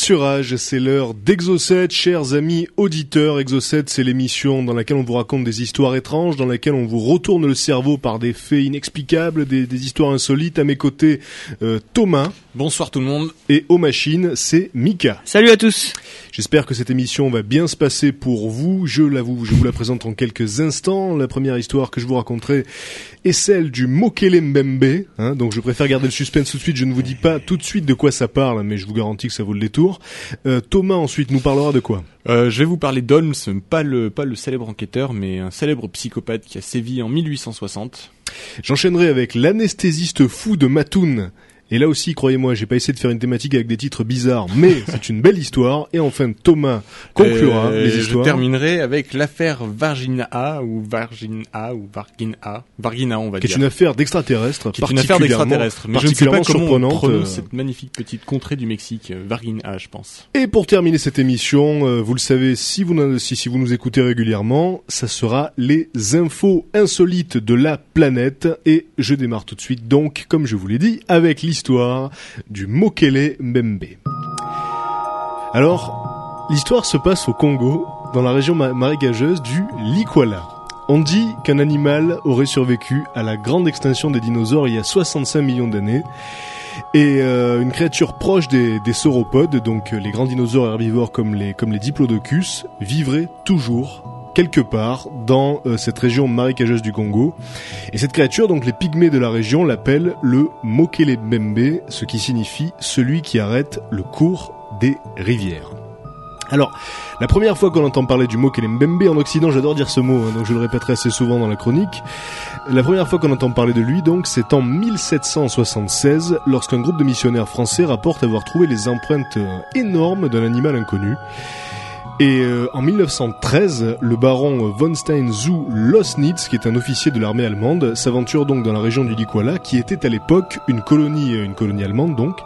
sur Age, c'est l'heure d'Exocet, chers amis auditeurs. Exocet, c'est l'émission dans laquelle on vous raconte des histoires étranges, dans laquelle on vous retourne le cerveau par des faits inexplicables, des, des histoires insolites. À mes côtés, euh, Thomas. Bonsoir tout le monde. Et aux machines, c'est Mika. Salut à tous. J'espère que cette émission va bien se passer pour vous. Je l'avoue, je vous la présente en quelques instants. La première histoire que je vous raconterai est celle du Mokele Mbembe. Hein, donc je préfère garder le suspense tout de suite. Je ne vous dis pas tout de suite de quoi ça parle, mais je vous garantis que ça vaut le détour. Euh, Thomas ensuite nous parlera de quoi? Euh, je vais vous parler d'Holmes, pas le, pas le célèbre enquêteur, mais un célèbre psychopathe qui a sévi en 1860. J'enchaînerai avec l'anesthésiste fou de Mattoon. Et là aussi, croyez-moi, j'ai pas essayé de faire une thématique avec des titres bizarres, mais c'est une belle histoire. Et enfin, Thomas conclura Euh, les histoires. Je terminerai avec l'affaire Vargina ou Vargina ou Vargina, Vargina on va qui est dire. une affaire d'extraterrestre, qui est une affaire particulièrement- d'extraterrestre. Mais je ne sais pas particulièrement comment on prononce cette magnifique petite contrée du Mexique, euh, Vargina je pense. Et pour terminer cette émission, euh, vous le savez, si vous, si vous nous écoutez régulièrement, ça sera les infos insolites de la planète. Et je démarre tout de suite, donc, comme je vous l'ai dit, avec l'histoire du Mokele Mbembe. Alors, l'histoire se passe au Congo, dans la région ma- marécageuse du Likwala. On dit qu'un animal aurait survécu à la grande extinction des dinosaures il y a 65 millions d'années et euh, une créature proche des, des sauropodes, donc les grands dinosaures herbivores comme les, comme les diplodocus, vivrait toujours quelque part dans euh, cette région marécageuse du Congo. Et cette créature, donc les pygmées de la région, l'appellent le Mokele Mbembe, ce qui signifie celui qui arrête le cours des rivières. Alors, la première fois qu'on entend parler du Mokele Mbembe en Occident, j'adore dire ce mot, hein, donc je le répéterai assez souvent dans la chronique, la première fois qu'on entend parler de lui, donc, c'est en 1776, lorsqu'un groupe de missionnaires français rapporte avoir trouvé les empreintes euh, énormes d'un animal inconnu. Et euh, en 1913, le baron von Stein zu Losnitz, qui est un officier de l'armée allemande, s'aventure donc dans la région du Likwala, qui était à l'époque une colonie, euh, une colonie allemande donc.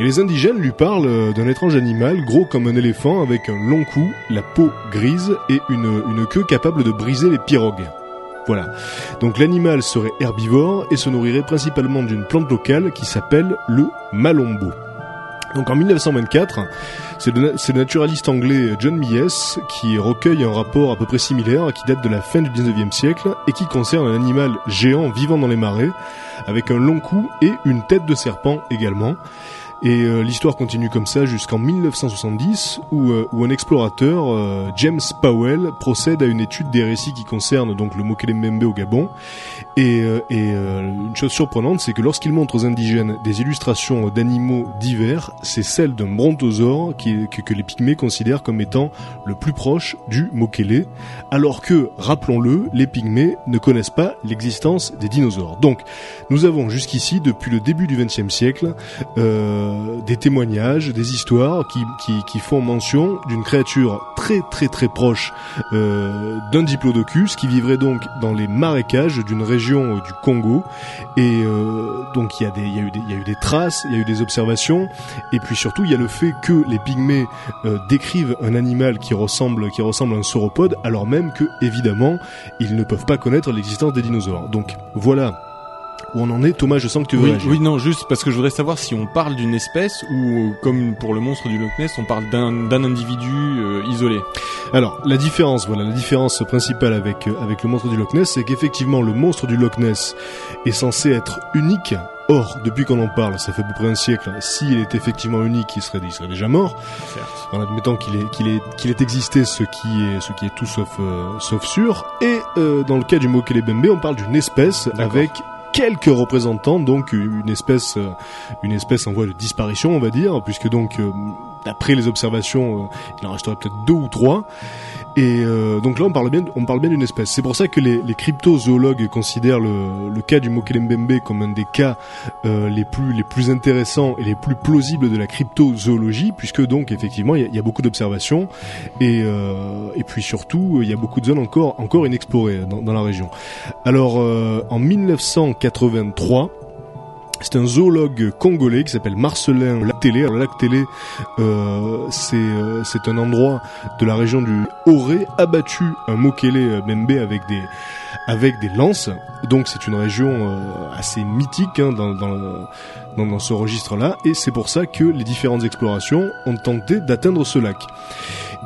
Et les indigènes lui parlent euh, d'un étrange animal gros comme un éléphant, avec un long cou, la peau grise et une, une queue capable de briser les pirogues. Voilà. Donc l'animal serait herbivore et se nourrirait principalement d'une plante locale qui s'appelle le malombo. Donc en 1924, c'est le, naturaliste anglais John Mies qui recueille un rapport à peu près similaire qui date de la fin du 19e siècle et qui concerne un animal géant vivant dans les marais avec un long cou et une tête de serpent également. Et euh, l'histoire continue comme ça jusqu'en 1970 où, euh, où un explorateur, euh, James Powell, procède à une étude des récits qui concernent donc le Mokele Mbembe au Gabon. Et, euh, et euh, une chose surprenante, c'est que lorsqu'il montre aux indigènes des illustrations d'animaux divers, c'est celle d'un brontosaure que les pygmées considèrent comme étant le plus proche du Mokele, alors que, rappelons-le, les pygmées ne connaissent pas l'existence des dinosaures. Donc, nous avons jusqu'ici, depuis le début du XXe siècle, euh, des témoignages, des histoires qui, qui, qui font mention d'une créature très très très proche euh, d'un diplodocus qui vivrait donc dans les marécages d'une région euh, du Congo. Et euh, donc il y, a eu des traces, il y a eu des observations, et puis surtout il y a le fait que les pygmées euh, décrivent un animal qui ressemble, qui ressemble à un sauropode, alors même que évidemment ils ne peuvent pas connaître l'existence des dinosaures. Donc voilà où on en est. Thomas, je sens que tu veux Oui, réagir. oui, non, juste parce que je voudrais savoir si on parle d'une espèce ou, comme pour le monstre du Loch Ness, on parle d'un d'un individu euh, isolé. Alors, la différence, voilà, la différence principale avec, euh, avec le monstre du Loch Ness, c'est qu'effectivement, le monstre du Loch Ness est censé être unique. Or, depuis qu'on en parle, ça fait à peu près un siècle, s'il est effectivement unique, il serait, il serait déjà mort. Certes. En admettant qu'il est, qu'il est, qu'il est existé, ce qui est, ce qui est tout sauf, euh, sauf sûr. Et, euh, dans le cas du Mokele Bembe, on parle d'une espèce avec quelques représentants, donc une espèce, euh, une espèce en voie de disparition, on va dire, puisque donc, euh, d'après les observations, euh, il en resterait peut-être deux ou trois. Et euh, donc là, on parle bien, on parle bien d'une espèce. C'est pour ça que les, les cryptozoologues considèrent le, le cas du Mokelembembe comme un des cas euh, les plus les plus intéressants et les plus plausibles de la cryptozoologie, puisque donc effectivement, il y y a beaucoup d'observations et euh, et puis surtout, il y a beaucoup de zones encore encore inexplorées dans, dans la région. Alors, euh, en 1983. C'est un zoologue congolais qui s'appelle Marcelin Lac-Télé. Lac-Télé, euh, c'est euh, c'est un endroit de la région du aurait abattu un Mokele avec des avec des lances. Donc c'est une région euh, assez mythique hein, dans, ce registre-là, et c'est pour ça que les différentes explorations ont tenté d'atteindre ce lac.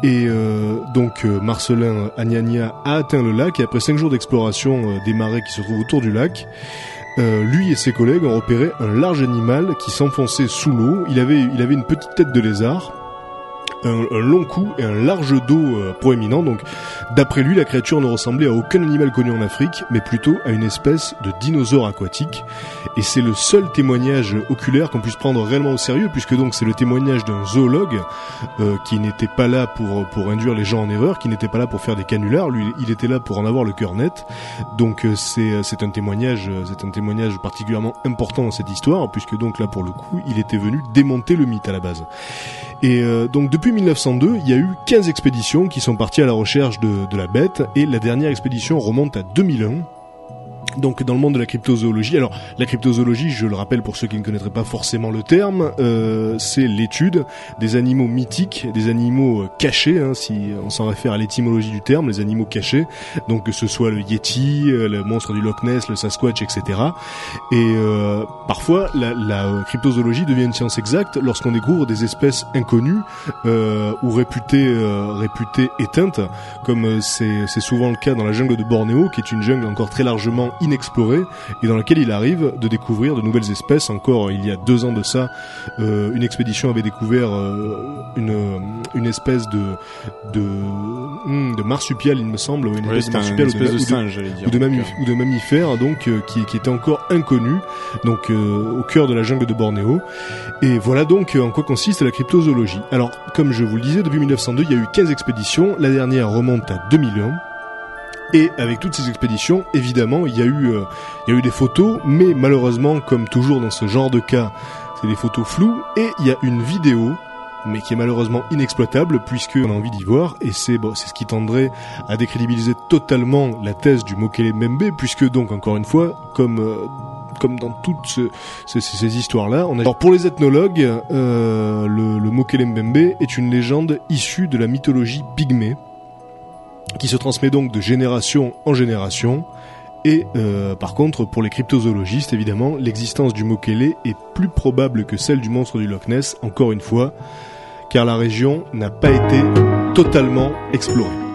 Et euh, donc euh, Marcelin Agnagna a atteint le lac, et après cinq jours d'exploration euh, des marais qui se trouvent autour du lac, euh, lui et ses collègues ont repéré un large animal qui s'enfonçait sous l'eau. Il avait, il avait une petite tête de lézard, un, un long cou et un large dos euh, proéminent. Donc, d'après lui, la créature ne ressemblait à aucun animal connu en Afrique, mais plutôt à une espèce de dinosaure aquatique. Et c'est le seul témoignage oculaire qu'on puisse prendre réellement au sérieux, puisque donc c'est le témoignage d'un zoologue euh, qui n'était pas là pour pour induire les gens en erreur, qui n'était pas là pour faire des canulars. Lui, il était là pour en avoir le cœur net. Donc euh, c'est c'est un témoignage, euh, c'est un témoignage particulièrement important dans cette histoire, puisque donc là pour le coup, il était venu démonter le mythe à la base. Et euh, donc depuis 1902, il y a eu 15 expéditions qui sont parties à la recherche de, de la bête, et la dernière expédition remonte à 2001. Donc dans le monde de la cryptozoologie, alors la cryptozoologie, je le rappelle pour ceux qui ne connaîtraient pas forcément le terme, euh, c'est l'étude des animaux mythiques, des animaux euh, cachés, hein, si on s'en réfère à l'étymologie du terme, les animaux cachés, donc que ce soit le Yeti, euh, le monstre du Loch Ness, le Sasquatch, etc. Et euh, parfois la, euh, cryptozoologie devient une science exacte lorsqu'on découvre des espèces inconnues euh, ou réputées, réputées éteintes, comme c'est souvent le cas dans la jungle de Bornéo, qui est une jungle encore très largement et dans laquelle il arrive de découvrir de nouvelles espèces. Encore il y a deux ans de ça, euh, une expédition avait découvert euh, une, une espèce de de, hmm, de marsupial, il me semble, une espèce de marsupial ou de- espèce de ou de- singe, j'allais dire. ou de, Donc, mamif- ou de mammifères donc euh, qui, qui était encore inconnu donc euh, au cœur de la jungle de Bornéo. Et voilà donc euh, en quoi consiste la cryptozoologie. Alors comme je vous le disais depuis 1902 il y a eu 15 expéditions. La dernière remonte à 2001 et avec toutes ces expéditions, évidemment, il y a eu, euh, il y a eu des photos, mais malheureusement, comme toujours dans ce genre de cas, c'est des photos floues. Et il y a une vidéo, mais qui est malheureusement inexploitable puisque on a envie d'y voir. Et c'est bon, c'est ce qui tendrait à décrédibiliser totalement la thèse du Mokele Membe, puisque donc encore une fois, comme euh, comme dans toutes ce- ces, histoires-là, on a... Alors pour les ethnologues, euh, le, le Mokele Mbembe est une légende issue de la mythologie pygmée, qui se transmet donc de génération en génération. Et euh, par contre, pour les cryptozoologistes, évidemment, l'existence du Mokele est plus probable que celle du monstre du Loch Ness, encore une fois, car la région n'a pas été totalement explorée.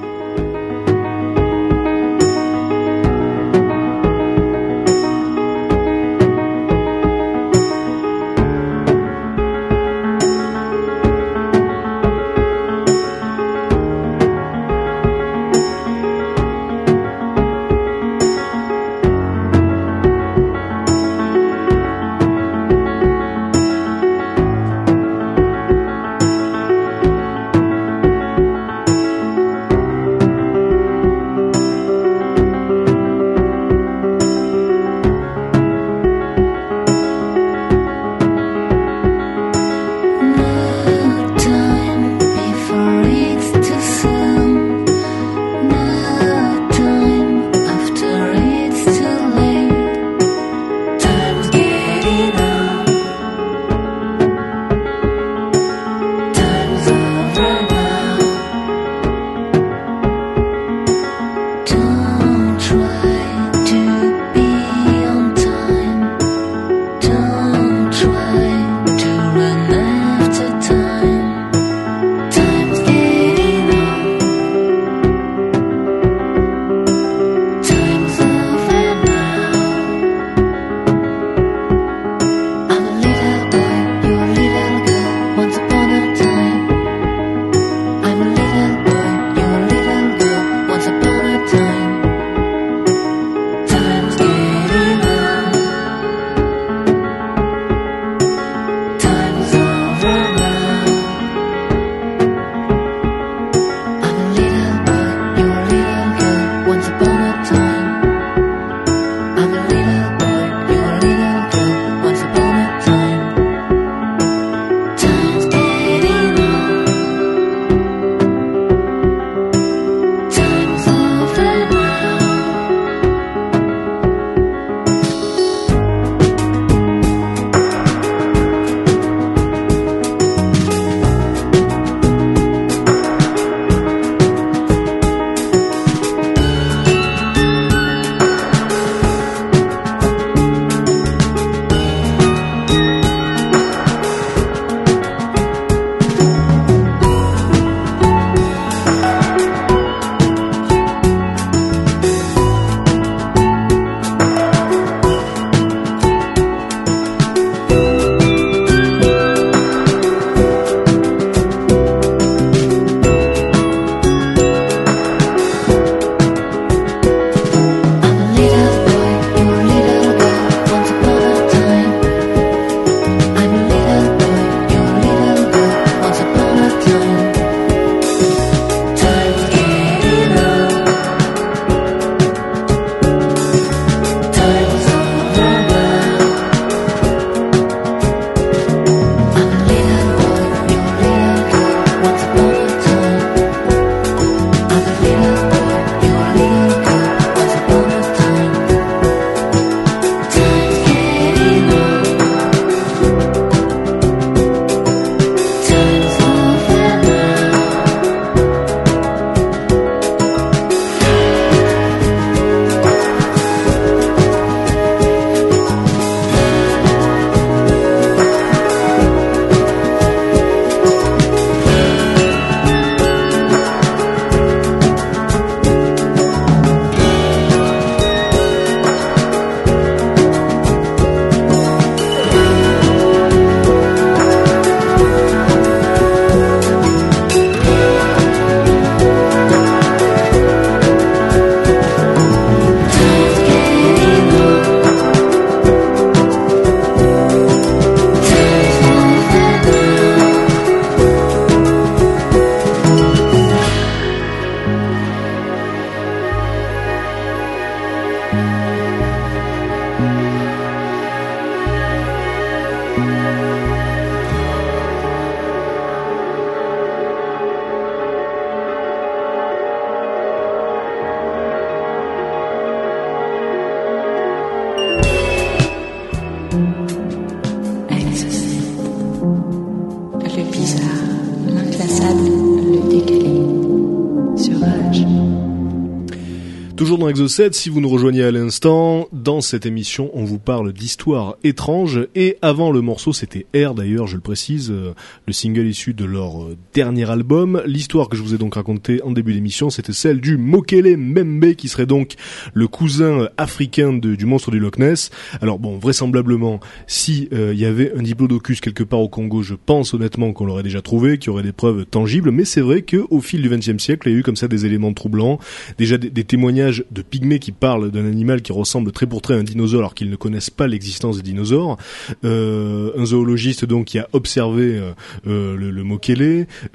Dans Exocet, si vous nous rejoignez à l'instant, dans cette émission, on vous parle d'histoires étranges. Et avant le morceau, c'était Air d'ailleurs, je le précise, euh, le single issu de leur euh, dernier album. L'histoire que je vous ai donc racontée en début d'émission, c'était celle du Mokele Membe, qui serait donc le cousin euh, africain du monstre du Loch Ness. Alors bon, vraisemblablement, si euh, il y avait un diplodocus quelque part au Congo, je pense honnêtement qu'on l'aurait déjà trouvé, qu'il y aurait des preuves tangibles. Mais c'est vrai que au fil du XXe siècle, il y a eu comme ça des éléments troublants, déjà des témoignages de pygmées qui parlent d'un animal qui ressemble très pour très à un dinosaure alors qu'ils ne connaissent pas l'existence des dinosaures. Euh, un zoologiste donc qui a observé euh, euh, le, le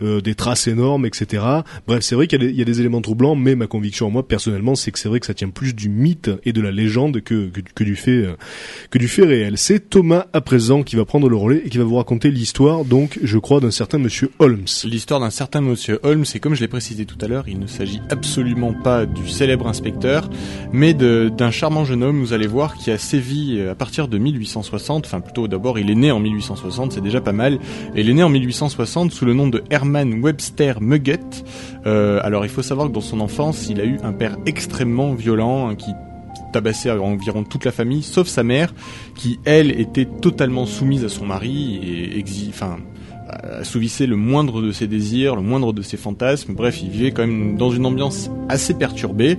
euh, des traces énormes, etc. Bref, c'est vrai qu'il y, y a des éléments troublants, mais ma conviction moi personnellement, c'est que c'est vrai que ça tient plus du mythe et de la légende que, que, que du fait euh, que du fait réel. C'est Thomas à présent qui va prendre le relais et qui va vous raconter l'histoire, donc je crois d'un certain Monsieur Holmes. L'histoire d'un certain monsieur Holmes, et comme je l'ai précisé tout à l'heure, il ne s'agit absolument pas du célèbre inspecteur, mais d'un charmant jeune homme, vous allez voir, qui a sévi euh, à partir de 1860, enfin plutôt d'abord il est né en 1860, c'est déjà pas mal, et il est né en 1860 sous le nom de Herman Webster Mugget. Euh, alors il faut savoir que dans son enfance, il a eu un père extrêmement violent, hein, qui tabassait environ toute la famille, sauf sa mère, qui elle était totalement soumise à son mari et exi enfin assouvissait le moindre de ses désirs, le moindre de ses fantasmes. Bref, il vivait quand même dans une ambiance assez perturbée.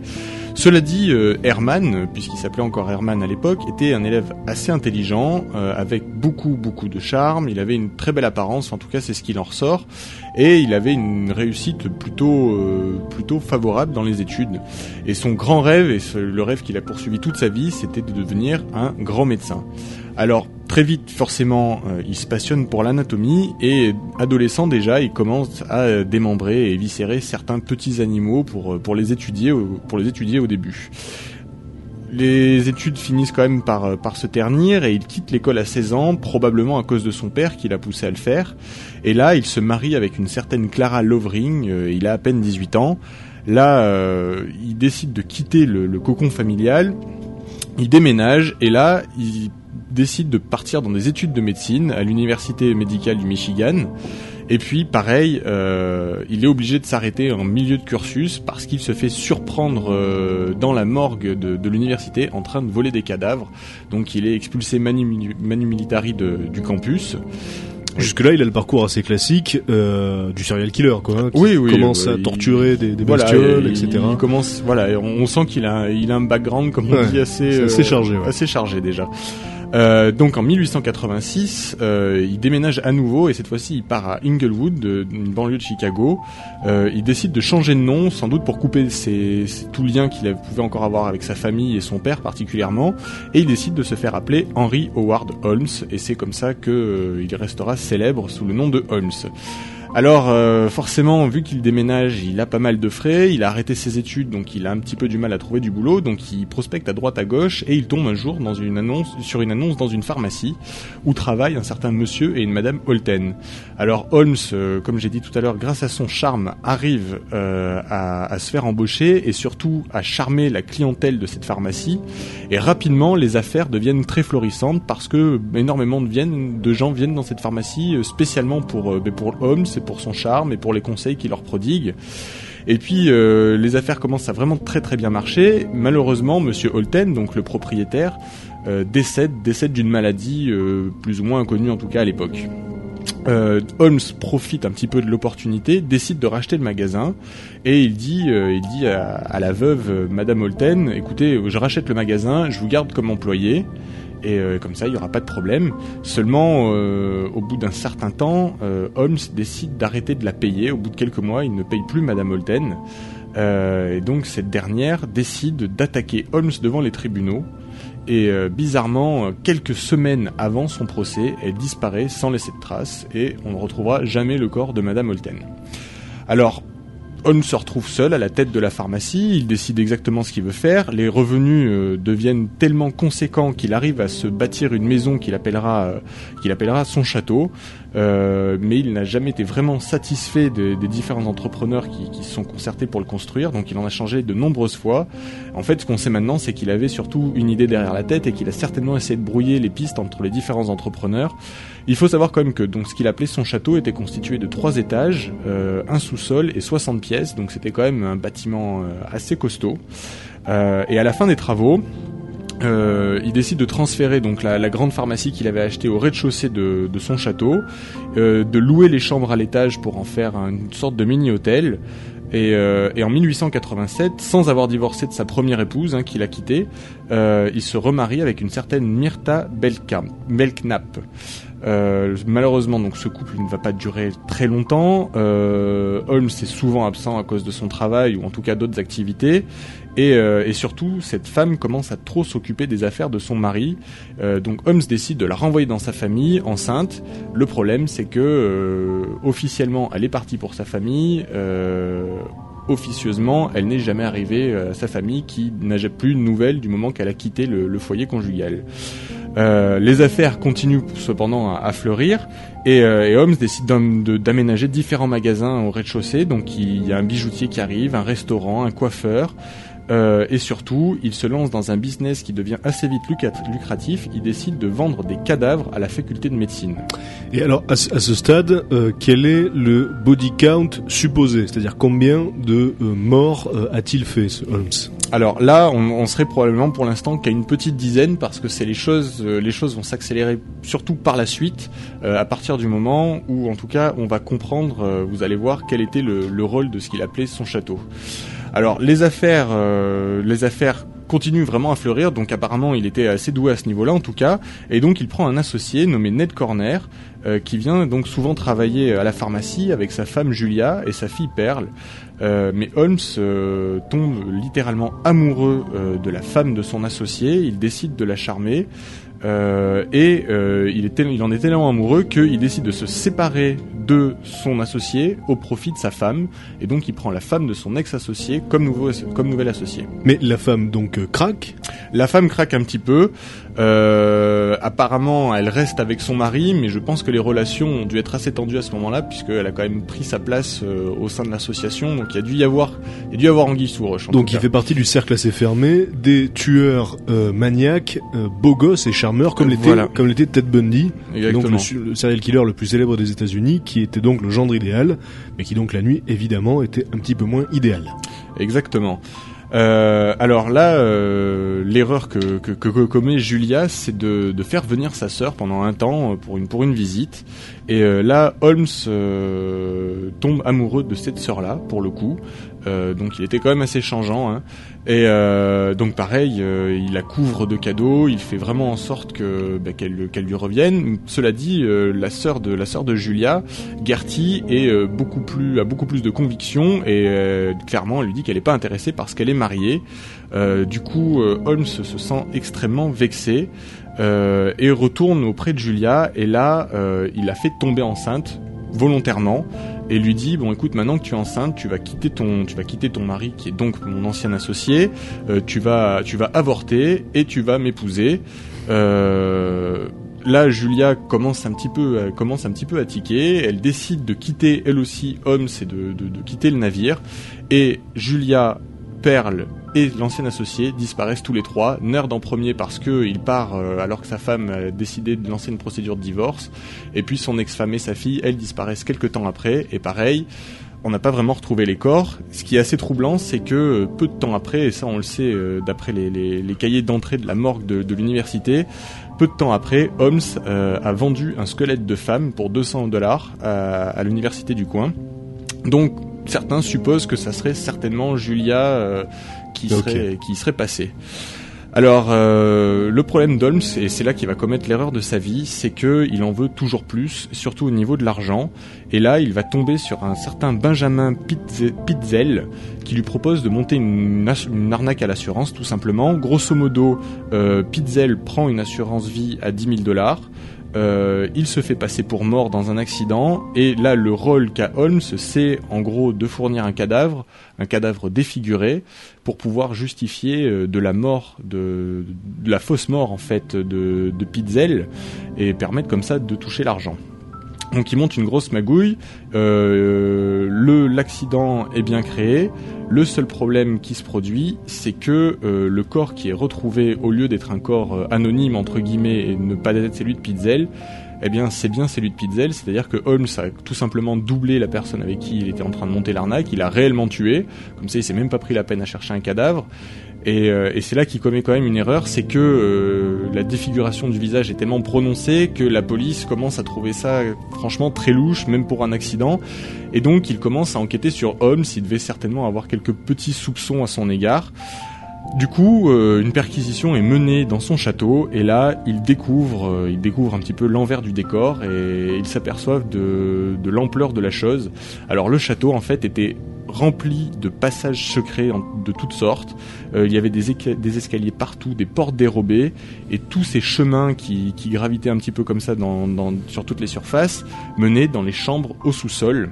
Cela dit, euh, Herman, puisqu'il s'appelait encore Herman à l'époque, était un élève assez intelligent, euh, avec beaucoup beaucoup de charme. Il avait une très belle apparence, en tout cas c'est ce qu'il en ressort, et il avait une réussite plutôt euh, plutôt favorable dans les études. Et son grand rêve, et le rêve qu'il a poursuivi toute sa vie, c'était de devenir un grand médecin. Alors très vite, forcément, euh, il se passionne pour l'anatomie et adolescent déjà, il commence à euh, démembrer et éviscérer certains petits animaux pour euh, pour les étudier au- début. Les études finissent quand même par, se ternir et il quitte l'école à 16 ans, probablement à cause de son père qui l'a poussé à le faire. Et là, il se marie avec une certaine Clara Lovering, il a à peine 18 ans. Là, il décide de quitter le, le cocon familial, il déménage et là, il décide de partir dans des études de médecine à l'université médicale du Michigan. Et puis, pareil, euh, il est obligé de s'arrêter en milieu de cursus parce qu'il se fait surprendre euh, dans la morgue de, de l'université en train de voler des cadavres. Donc, il est expulsé manu, manu militari de- du campus. Jusque-là, il a le parcours assez classique euh, du serial killer, quoi. hein, qui Oui, oui, commence à il- torturer des, des Voilà, bestioles, etc. Il commence, voilà, on, on sent qu'il a, il a un background, comme on Ouais, dit, assez, assez chargé, ouais. assez chargé déjà. Euh, donc en 1886, euh, il déménage à nouveau et cette fois-ci il part à Inglewood, une banlieue de Chicago. Euh, il décide de changer de nom, sans doute pour couper tout lien qu'il pouvait encore avoir avec sa famille et son père particulièrement. Et il décide de se faire appeler Henry Howard Holmes et c'est comme ça que il restera célèbre sous le nom de Holmes. Alors euh, forcément, vu qu'il déménage, il a pas mal de frais, il a arrêté ses études, donc il a un petit peu du mal à trouver du boulot, donc il prospecte à droite à gauche et il tombe un jour dans une annonce sur une annonce dans une pharmacie où travaille un certain monsieur et une madame Holten. Alors Holmes, euh, comme j'ai dit tout à l'heure, grâce à son charme, arrive euh, à, à se faire embaucher et surtout à charmer la clientèle de cette pharmacie. Et rapidement, les affaires deviennent très florissantes parce que énormément de, viennent, de gens viennent dans cette pharmacie spécialement pour, ben, pour Holmes pour son charme et pour les conseils qu'il leur prodigue. Et puis euh, les affaires commencent à vraiment très très bien marcher. Malheureusement, Monsieur Holten, donc le propriétaire, euh, décède, décède d'une maladie euh, plus ou moins inconnue en tout cas à l'époque. Holmes profite un petit peu de l'opportunité, décide de racheter le magasin et il dit, il dit à, la veuve Madame Holten, écoutez, je rachète le magasin, je vous garde comme employé et euh, comme ça il n'y aura pas de problème. Seulement, euh, au bout d'un certain temps, euh, Holmes décide d'arrêter de la payer. Au bout de quelques mois, il ne paye plus Madame Holten. Euh, et donc cette dernière décide d'attaquer Holmes devant les tribunaux. Et bizarrement, quelques semaines avant son procès, elle disparaît sans laisser de traces et on ne retrouvera jamais le corps de Madame Holten. Alors, Holmes se retrouve seul à la tête de la pharmacie, il décide exactement ce qu'il veut faire, les revenus euh, deviennent tellement conséquents qu'il arrive à se bâtir une maison qu'il appellera, euh, qu'il appellera son château, euh, mais il n'a jamais été vraiment satisfait de- des différents entrepreneurs qui, qui se sont concertés pour le construire, donc il en a changé de nombreuses fois. En fait, ce qu'on sait maintenant, c'est qu'il avait surtout une idée derrière la tête et qu'il a certainement essayé de brouiller les pistes entre les différents entrepreneurs. Il faut savoir quand même que donc ce qu'il appelait son château était constitué de trois étages, euh, un sous-sol et 60 pièces, donc c'était quand même un bâtiment euh, assez costaud. Euh, et à la fin des travaux, il décide de transférer donc la, grande pharmacie qu'il avait achetée au rez-de-chaussée de, son château, de louer les chambres à l'étage pour en faire une sorte de mini-hôtel. Et, en 1887, sans avoir divorcé de sa première épouse, hein, qu'il a quittée, il se remarie avec une certaine Myrta Belknap. Euh, malheureusement, donc ce couple ne va pas durer très longtemps. Euh, Holmes est souvent absent à cause de son travail ou en tout cas d'autres activités. Et, euh, surtout, cette femme commence à trop s'occuper des affaires de son mari. Donc Holmes décide de la renvoyer dans sa famille, enceinte. Le problème, c'est que officiellement, elle est partie pour sa famille. Officieusement, elle n'est jamais arrivée à sa famille qui n'a plus de nouvelles du moment qu'elle a quitté le foyer conjugal. Euh, les affaires continuent cependant à, fleurir et, euh, et Holmes décide d'am- de- d'aménager différents magasins au rez-de-chaussée. Donc il y a un bijoutier qui arrive, un restaurant, un coiffeur. Euh, et surtout, il se lance dans un business qui devient assez vite lucrat- lucratif. Il décide de vendre des cadavres à la faculté de médecine. Et alors, à, ce- stade, euh, quel est le body count supposé? C'est-à-dire combien de euh, morts euh, a-t-il fait, ce Holmes? Alors là, on, on serait probablement pour l'instant qu'à une petite dizaine parce que c'est les choses, les choses vont s'accélérer surtout par la suite, à partir du moment où, en tout cas, on va comprendre. vous allez voir quel était le, le rôle de ce qu'il appelait son château. Alors les affaires, euh, les affaires continuent vraiment à fleurir. Donc apparemment, il était assez doué à ce niveau-là, en tout cas. Et donc il prend un associé nommé Ned Corner, euh, qui vient donc souvent travailler à la pharmacie avec sa femme Julia et sa fille Pearl. Euh, mais Holmes tombe littéralement amoureux de la femme de son associé. Il décide de la charmer. Euh, et euh, il, était, il en est tellement amoureux qu'il décide de se séparer de son associé au profit de sa femme. Et donc il prend la femme de son ex-associé comme, nouveau, comme nouvel associé. Mais la femme, donc, euh, craque? La femme craque un petit peu. Euh, apparemment, elle reste avec son mari, mais je pense que les relations ont dû être assez tendues à ce moment-là, puisqu'elle a quand même pris sa place euh, au sein de l'association. Donc il y a dû y avoir, il y a dû y avoir anguille sous roche. Donc il cas. fait partie du cercle assez fermé des tueurs euh, maniaques, euh, beaux gosses et charmeurs, comme l'était voilà. comme l'était Ted Bundy, Exactement. donc le, le serial killer le plus célèbre des États-Unis, qui était donc le gendre idéal, mais qui donc la nuit évidemment était un petit peu moins idéal. Exactement. Euh, alors là, euh, l'erreur que, que, que- commet Julia, c'est de, de faire venir sa sœur pendant un temps euh, pour une, pour une visite. Et euh, là, Holmes euh, tombe amoureux de cette sœur-là, pour le coup. Donc il était quand même assez changeant. Hein. Et euh, donc pareil, euh, il la couvre de cadeaux, il fait vraiment en sorte que bah, qu'elle lui revienne. Cela dit, euh, la sœur de la sœur de Julia, Gertie, est euh, beaucoup plus a beaucoup plus de conviction et clairement elle lui dit qu'elle n'est pas intéressée parce qu'elle est mariée. Du coup, Holmes se sent extrêmement vexé et retourne auprès de Julia et là, il la fait tomber enceinte volontairement et lui dit bon écoute maintenant que tu es enceinte tu vas quitter ton tu vas quitter ton mari qui est donc mon ancien associé euh, tu vas tu vas avorter et tu vas m'épouser. Euh, là Julia commence un petit peu euh, commence un petit peu à tiquer. Elle décide de quitter elle aussi Holmes et de, de, quitter le navire. Et Julia Pearl et l'ancien associé disparaissent tous les trois. Nerd en premier parce que il part euh, alors que sa femme a décidé de lancer une procédure de divorce. Et puis son ex-femme et sa fille, elles disparaissent quelques temps après. Et pareil, on n'a pas vraiment retrouvé les corps. Ce qui est assez troublant, c'est que euh, peu de temps après, et ça on le sait euh, d'après les, les- cahiers d'entrée de la morgue de, l'université, peu de temps après, Holmes euh, a vendu un squelette de femme pour 200 dollars à, l'université du coin. Donc certains supposent que ça serait certainement Julia euh, qui serait qui serait passée. Alors euh, le problème d'Holmes, et c'est là qu'il va commettre l'erreur de sa vie, c'est que il en veut toujours plus, surtout au niveau de l'argent. Et là, il va tomber sur un certain Benjamin Pitze- Pitzel qui lui propose de monter une, une arnaque à l'assurance, tout simplement. Grosso modo, euh, Pitzel prend une assurance vie à 10 000 dollars. euh, il se fait passer pour mort dans un accident, et là le rôle qu'a Holmes, c'est en gros de fournir un cadavre, un cadavre défiguré, pour pouvoir justifier euh, de la mort, de, la fausse mort en fait de, de Pitzel, et permettre comme ça de toucher l'argent. Donc il monte une grosse magouille. Euh, l'accident est bien créé. Le seul problème qui se produit, c'est que euh, le corps qui est retrouvé, au lieu d'être un corps anonyme entre guillemets et ne pas être celui de Pitzel, eh bien c'est bien celui de Pitzel. C'est-à-dire que Holmes a tout simplement doublé la personne avec qui il était en train de monter l'arnaque. Il a réellement tué. Comme ça, il s'est même pas pris la peine à chercher un cadavre. Et, euh, et c'est là qu'il commet quand même une erreur, c'est que euh, la défiguration du visage est tellement prononcée que la police commence à trouver ça franchement très louche, même pour un accident. Et donc il commence à enquêter sur Holmes, il devait certainement avoir quelques petits soupçons à son égard. Du coup, euh, une perquisition est menée dans son château et là, il découvre, euh, un petit peu l'envers du décor et ils s'aperçoivent de, l'ampleur de la chose. Alors le château en fait était rempli de passages secrets de toutes sortes. Euh, il y avait des, escaliers partout, des portes dérobées et tous ces chemins qui, gravitaient un petit peu comme ça sur toutes les surfaces menaient dans les chambres au sous-sol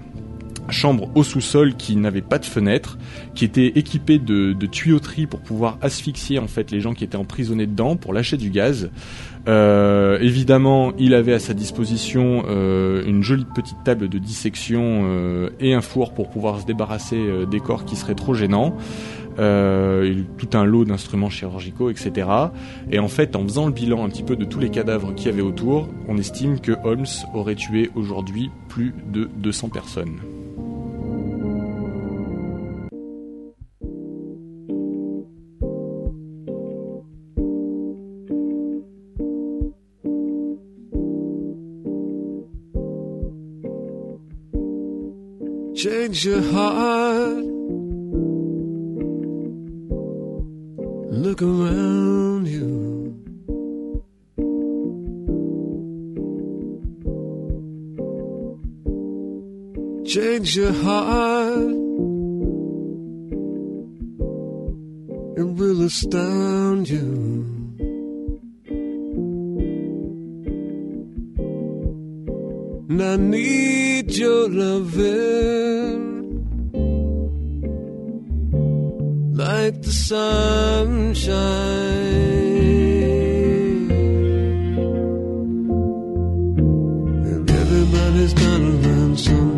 chambre au sous-sol qui n'avait pas de fenêtre, qui était équipée de, de tuyauteries pour pouvoir asphyxier en fait les gens qui étaient emprisonnés dedans pour lâcher du gaz. Euh, évidemment, il avait à sa disposition euh, une jolie petite table de dissection euh, et un four pour pouvoir se débarrasser des corps qui seraient trop gênants. Euh, tout un lot d'instruments chirurgicaux, etc. Et en fait, en faisant le bilan un petit peu de tous les cadavres qu'il y avait autour, on estime que Holmes aurait tué aujourd'hui plus de 200 personnes. Change your heart. Look around you. Change your heart. It will astound you. And I need your loving like the sunshine. And everybody's gotta learn sometime.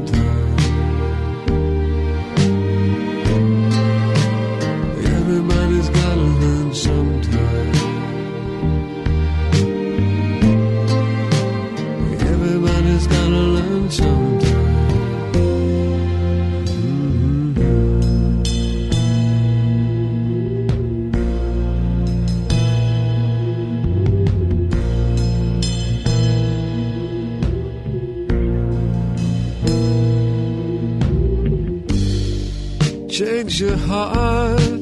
Change your heart.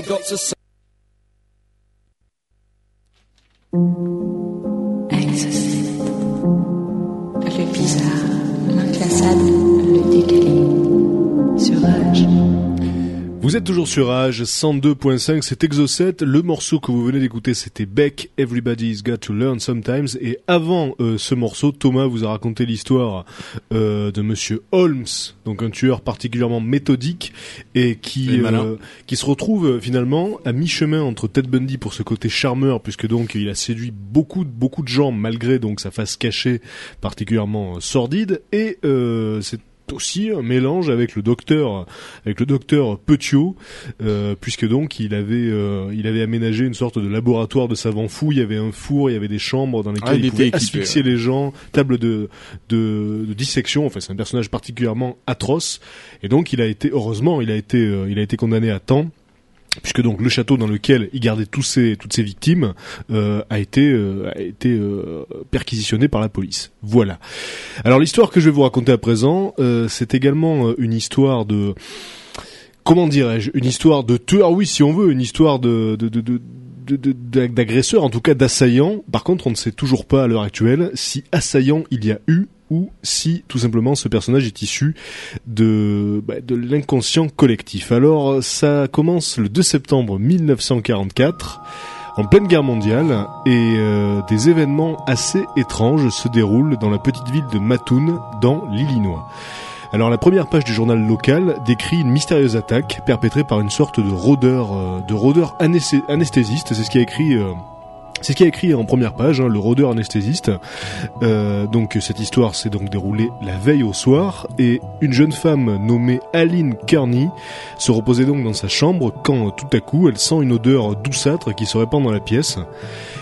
They got to say. Toujours sur Age 102.5, c'est Exocet. Le morceau que vous venez d'écouter, c'était Beck, Everybody's Got to Learn Sometimes. Et avant euh, ce morceau, Thomas vous a raconté l'histoire euh, de Monsieur Holmes, donc un tueur particulièrement méthodique et qui euh, qui se retrouve finalement à mi-chemin entre Ted Bundy pour ce côté charmeur, puisque donc il a séduit beaucoup beaucoup de gens malgré donc sa face cachée particulièrement sordide, et c'est aussi un mélange avec le docteur avec le docteur Petiot euh, puisque donc il avait euh, il avait aménagé une sorte de laboratoire de savants fous. Il y avait un four il y avait des chambres dans lesquelles Ah, il pouvait équipé, asphyxier ouais. les gens table de, de de dissection. Enfin c'est un personnage particulièrement atroce. Et donc il a été heureusement il a été euh, il a été condamné à temps puisque donc le château dans lequel il gardait tous ses, toutes ses victimes euh, a été euh, a été euh, perquisitionné par la police. Voilà. Alors l'histoire que je vais vous raconter à présent, c'est également une histoire de comment dirais-je, une histoire de tueur, oui si on veut, une histoire de de de, de de- de- d'a- d'agresseurs, en tout cas d'assaillants. Par contre, on ne sait toujours pas à l'heure actuelle si assaillant il y a eu ou si tout simplement ce personnage est issu de, bah, de l'inconscient collectif. Alors ça commence le 2 septembre 1944 en pleine guerre mondiale et euh, des événements assez étranges se déroulent dans la petite ville de Mattoon dans l'Illinois. Alors la première page du journal local décrit une mystérieuse attaque perpétrée par une sorte de rôdeur, euh, de rôdeur anesthé- anesthésiste. C'est ce qui a écrit. euh, c'est ce qui a écrit en première page, hein, le rôdeur anesthésiste. Euh, donc cette histoire s'est donc déroulée la veille au soir et une jeune femme nommée Aline Kearney se reposait donc dans sa chambre quand tout à coup elle sent une odeur douceâtre qui se répand dans la pièce.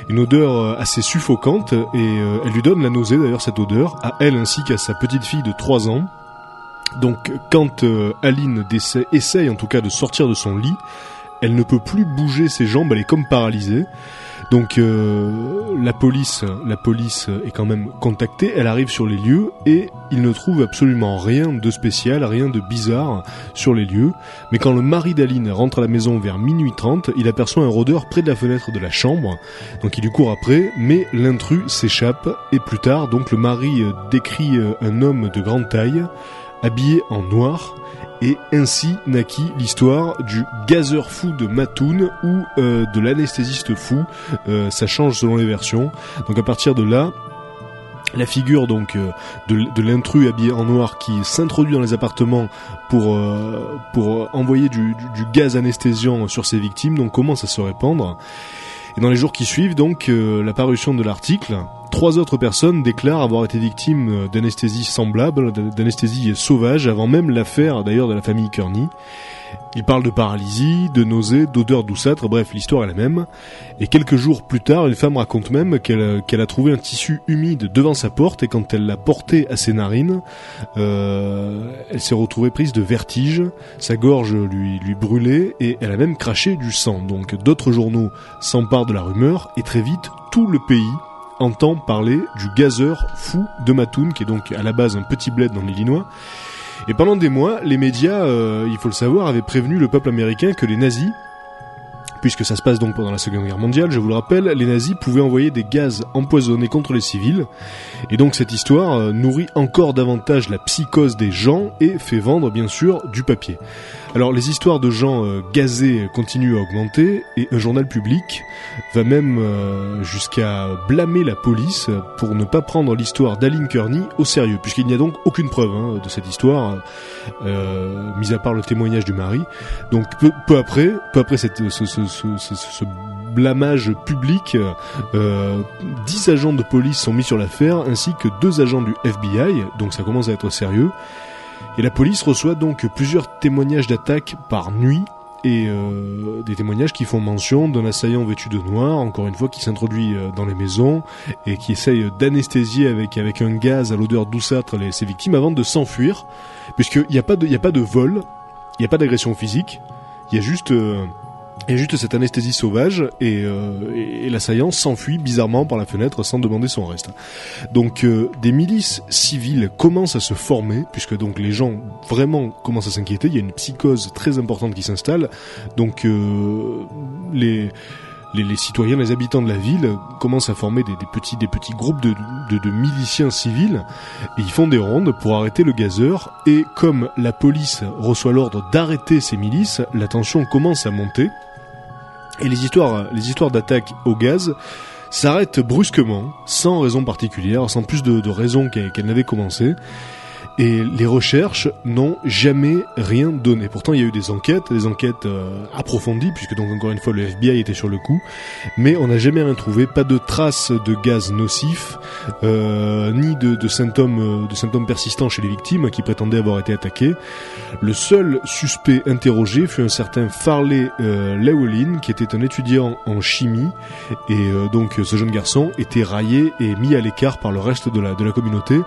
Une odeur euh, assez suffocante et euh, elle lui donne la nausée d'ailleurs cette odeur à elle ainsi qu'à sa petite fille de 3 ans. Donc quand euh, Aline essaye en tout cas de sortir de son lit, elle ne peut plus bouger ses jambes, elle est comme paralysée. Donc euh, la police, la police est quand même contactée. Elle arrive sur les lieux et il ne trouve absolument rien de spécial, rien de bizarre sur les lieux. Mais quand le mari d'Aline rentre à la maison vers minuit 30, il aperçoit un rôdeur près de la fenêtre de la chambre. Donc il lui court après, mais l'intrus s'échappe et plus tard, donc le mari décrit un homme de grande taille, habillé en noir. Et ainsi naquit l'histoire du gazeur fou de Mattoon ou euh, de l'anesthésiste fou. Euh, ça change selon les versions. Donc à partir de là, la figure donc euh, de, de l'intrus habillé en noir qui s'introduit dans les appartements pour euh, pour envoyer du, du, du gaz anesthésiant sur ses victimes donc commence à se répandre? Et dans les jours qui suivent donc euh, la parution de l'article, trois autres personnes déclarent avoir été victimes euh, d'anesthésie semblable, d'anesthésie sauvage avant même l'affaire d'ailleurs de la famille Kearney. Il parle de paralysie, de nausées, d'odeur douceâtre, bref, l'histoire est la même. Et quelques jours plus tard, une femme raconte même qu'elle a trouvé un tissu humide devant sa porte et quand elle l'a porté à ses narines, euh, elle s'est retrouvée prise de vertige, sa gorge lui, lui brûlait et elle a même craché du sang. Donc d'autres journaux s'emparent de la rumeur et très vite, tout le pays entend parler du gazeur fou de Mattoon, qui est donc à la base un petit bled dans l'Illinois. Et pendant des mois, les médias, euh, il faut le savoir, avaient prévenu le peuple américain que les nazis, puisque ça se passe donc pendant la Seconde Guerre mondiale, je vous le rappelle, les nazis pouvaient envoyer des gaz empoisonnés contre les civils. Et donc cette histoire euh, nourrit encore davantage la psychose des gens et fait vendre bien sûr du papier. Alors les histoires de gens euh, gazés continuent à augmenter et un journal public va même euh, jusqu'à blâmer la police pour ne pas prendre l'histoire d'Aline Kearney au sérieux, puisqu'il n'y a donc aucune preuve hein, de cette histoire, euh, mis à part le témoignage du mari. Donc peu, après, peu après cette, ce, ce, ce, ce- blâmage public, euh, 10 agents de police sont mis sur l'affaire, ainsi que deux agents du FBI, donc ça commence à être sérieux. Et la police reçoit donc plusieurs témoignages d'attaques par nuit et euh, des témoignages qui font mention d'un assaillant vêtu de noir, encore une fois, qui s'introduit euh, dans les maisons et qui essaye d'anesthésier avec un gaz à l'odeur douceâtre ses victimes avant de s'enfuir, puisqu'il n'y a pas de a pas de vol, il n'y a pas d'agression physique, il y a juste euh, il y a juste cette anesthésie sauvage et, euh, et- l'assaillant s'enfuit bizarrement par la fenêtre sans demander son reste. Donc euh, des milices civiles commencent à se former puisque donc les gens vraiment commencent à s'inquiéter. Il y a une psychose très importante qui s'installe. Donc euh, les les, les citoyens, les habitants de la ville commencent à former des, des petits, des petits groupes de, de, de miliciens civils et ils font des rondes pour arrêter le gazeur. Et comme la police reçoit l'ordre d'arrêter ces milices, la tension commence à monter et les histoires, les histoires d'attaque au gaz s'arrêtent brusquement, sans raison particulière, sans plus de, de raison qu'elle qu'elle n'avait commencé. Et les recherches n'ont jamais rien donné. Pourtant, il y a eu des enquêtes, des enquêtes euh, approfondies, puisque donc encore une fois le FBI était sur le coup, mais on n'a jamais rien trouvé, pas de traces de gaz nocif, euh, ni de, symptômes, euh, de symptômes persistants chez les victimes qui prétendaient avoir été attaquées. Le seul suspect interrogé fut un certain Farley euh, Llewellyn, qui était un étudiant en chimie, et donc ce jeune garçon était raillé et mis à l'écart par le reste de la, de la communauté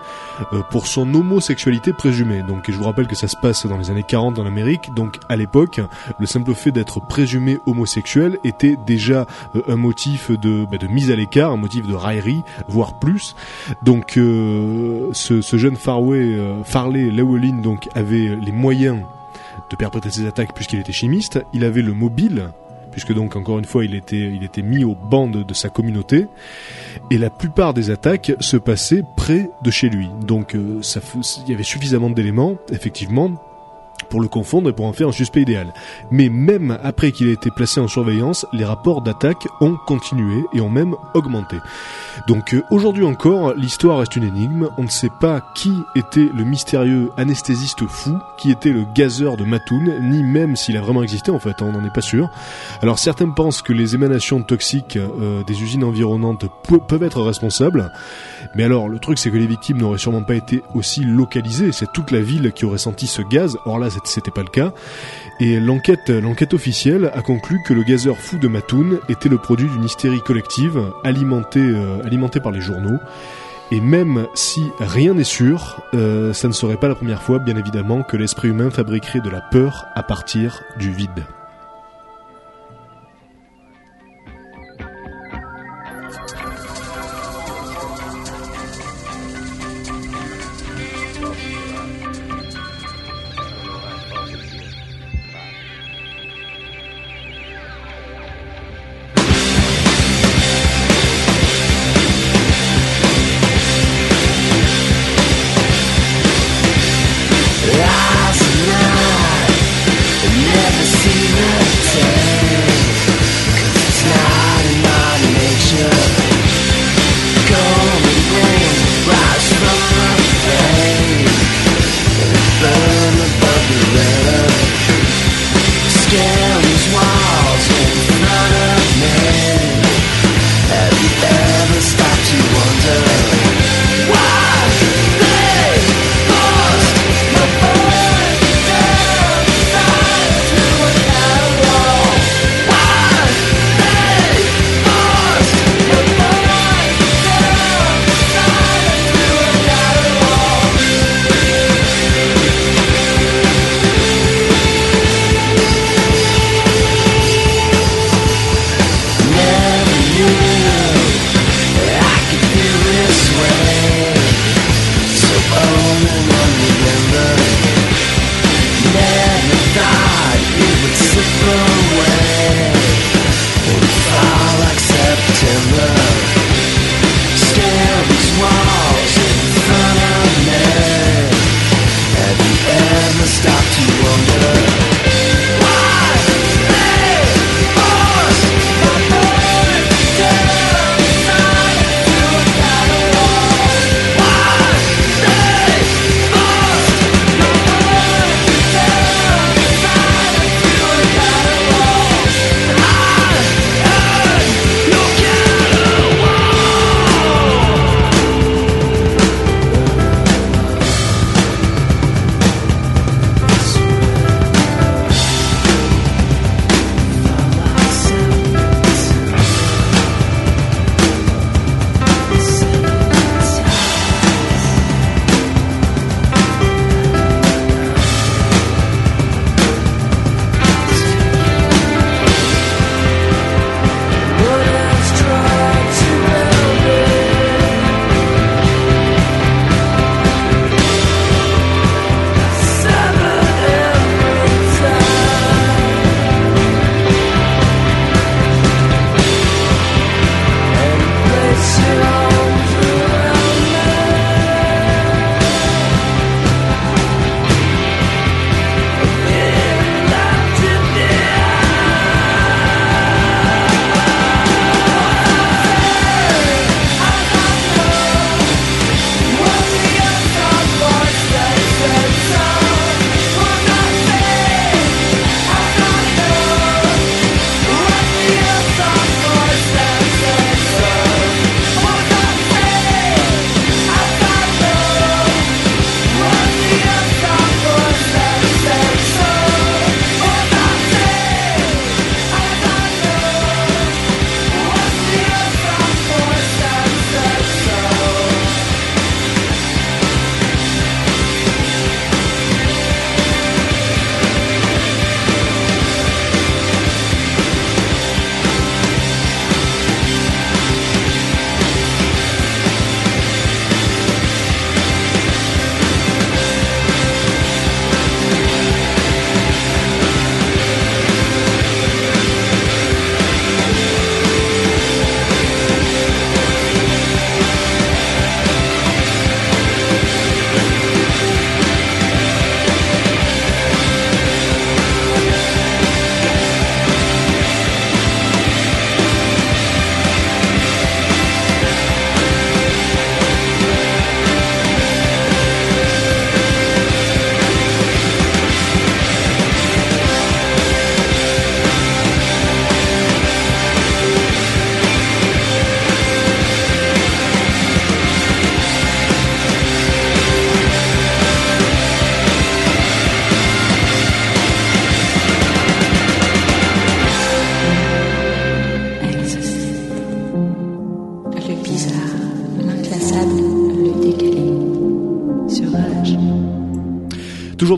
pour son homosexualité présumée. Donc je vous rappelle que ça se passe dans les années 40 en Amérique, donc à l'époque, le simple fait d'être présumé homosexuel était déjà euh, un motif de, bah, de mise à l'écart, un motif de raillerie, voire plus. Donc euh, ce, jeune Farway, euh, Farley Llewellyn donc avait les moyens de perpétrer ses attaques puisqu'il était chimiste, il avait le mobile puisque donc encore une fois il était mis au banc de, sa communauté et la plupart des attaques se passaient près de chez lui. Donc euh, il y avait suffisamment d'éléments effectivement pour le confondre et pour en faire un suspect idéal. Mais même après qu'il ait été placé en surveillance, les rapports d'attaque ont continué et ont même augmenté. Donc euh, aujourd'hui encore, l'histoire reste une énigme. On ne sait pas qui était le mystérieux anesthésiste fou, qui était le gazeur de Mattoon, ni même s'il a vraiment existé en fait, hein, on n'en est pas sûr. Alors certains pensent que les émanations toxiques euh, des usines environnantes pe- peuvent être responsables, mais alors le truc c'est que les victimes n'auraient sûrement pas été aussi localisées, c'est toute la ville qui aurait senti ce gaz, or là c'était pas le cas. Et l'enquête, l'enquête officielle a conclu que le gazeur fou de Mattoon était le produit d'une hystérie collective alimentée, euh, alimentée par les journaux. Et même si rien n'est sûr, euh, ça ne serait pas la première fois, bien évidemment, que l'esprit humain fabriquerait de la peur à partir du vide. the.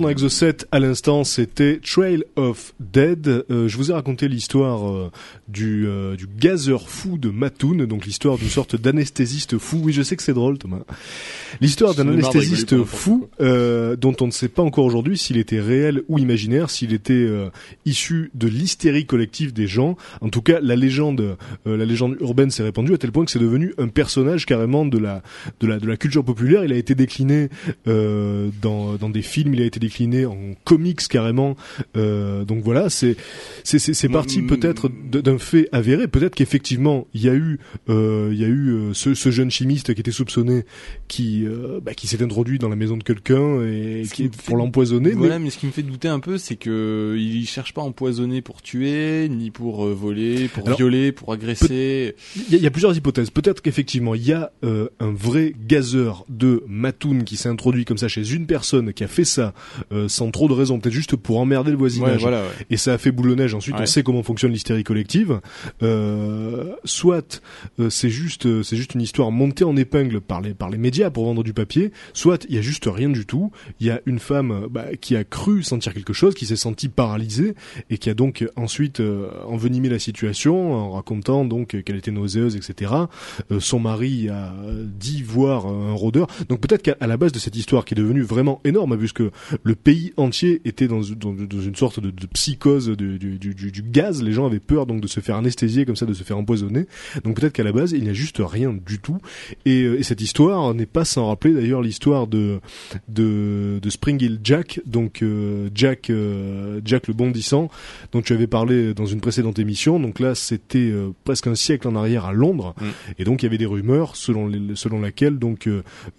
Dans Exo 7, à l'instant, c'était Trail of Dead. Euh, je vous ai raconté l'histoire euh, du, euh, du fou de Mattoon, donc l'histoire d'une sorte d'anesthésiste fou. Oui, je sais que c'est drôle, Thomas. L'histoire d'un anesthésiste fou euh, dont on ne sait pas encore aujourd'hui s'il était réel ou imaginaire, s'il était euh, issu de l'hystérie collective des gens. En tout cas, la légende, euh, la légende urbaine s'est répandue à tel point que c'est devenu un personnage carrément de la de la de la culture populaire. Il a été décliné euh, dans dans des films, il a été décliné en comics carrément. Euh, donc voilà, c'est c'est c'est parti mm, peut-être d'un fait avéré. Peut-être qu'effectivement il y a eu euh, il y a eu ce, ce jeune chimiste qui était soupçonné, qui euh, bah, qui s'est introduit dans la maison de quelqu'un et Ce qui qui pour l'empoisonner. mais- Voilà, mais ce qui me fait douter un peu, c'est que il cherche pas à empoisonner pour tuer, ni pour euh, voler, pour Alors, violer, pour agresser. Il y, a- il y a plusieurs hypothèses. Peut-être qu'effectivement, il y a euh, un vrai gazeur de Mattoon qui s'est introduit comme ça chez une personne qui a fait ça sans trop de raison, peut-être juste pour emmerder le Ouais, voisinage. voilà. ouais. Et ça a fait boule de neige. Ensuite, on sait comment fonctionne l'hystérie collective. Euh, soit c'est juste, c'est juste une histoire montée en épingle par les par les médias pour du papier. Soit il y a juste rien du tout. Il y a une femme euh, bah, qui a cru sentir quelque chose, qui s'est sentie paralysée et qui a donc ensuite euh, envenimé la situation en racontant donc qu'elle était nauséeuse, etc. Euh, son mari a dit voir un rôdeur. Donc peut-être qu'à la base de cette histoire qui est devenue vraiment énorme, puisque le pays entier était dans, une sorte de, psychose du, gaz. Les gens avaient peur donc de se faire anesthésier comme ça, de se faire empoisonner. Donc peut-être qu'à la base il n'y a juste rien du tout. Euh, et cette histoire n'est pas sans rappeler d'ailleurs l'histoire de, de de Spring Hill Jack, donc euh, Jack euh, Jack le bondissant, dont tu avais parlé dans une précédente émission. Donc là c'était euh, presque un siècle en arrière à Londres. Mm. Et donc il y avait des rumeurs selon les, selon laquelle donc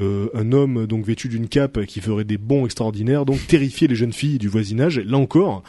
un homme donc vêtu d'une cape qui ferait des bons extraordinaires donc terrifiait les jeunes filles du voisinage. Là encore,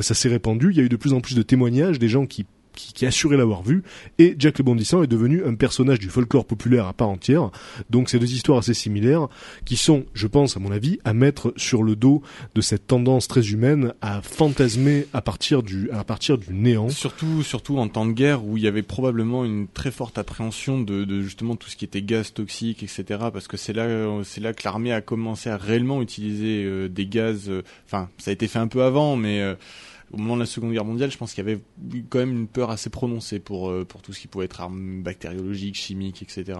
ça s'est répandu. Il y a eu de plus en plus de témoignages des gens qui qui, qui assuraient l'avoir vu et Jack le Bondissant est devenu un personnage du folklore populaire à part entière. Donc c'est deux histoires assez similaires qui sont, je pense à mon avis, à mettre sur le dos de cette tendance très humaine à fantasmer à partir du à partir du néant. Surtout, surtout en temps de guerre où il y avait probablement une très forte appréhension de, de justement tout ce qui était gaz toxique, etc. Parce que c'est là, c'est là que l'armée a commencé à réellement utiliser euh, des gaz. euh, Enfin, ça a été fait un peu avant, mais euh, au moment de la Seconde Guerre mondiale, je pense qu'il y avait quand même une peur assez prononcée pour euh, pour tout ce qui pouvait être armes bactériologiques, chimiques, etc.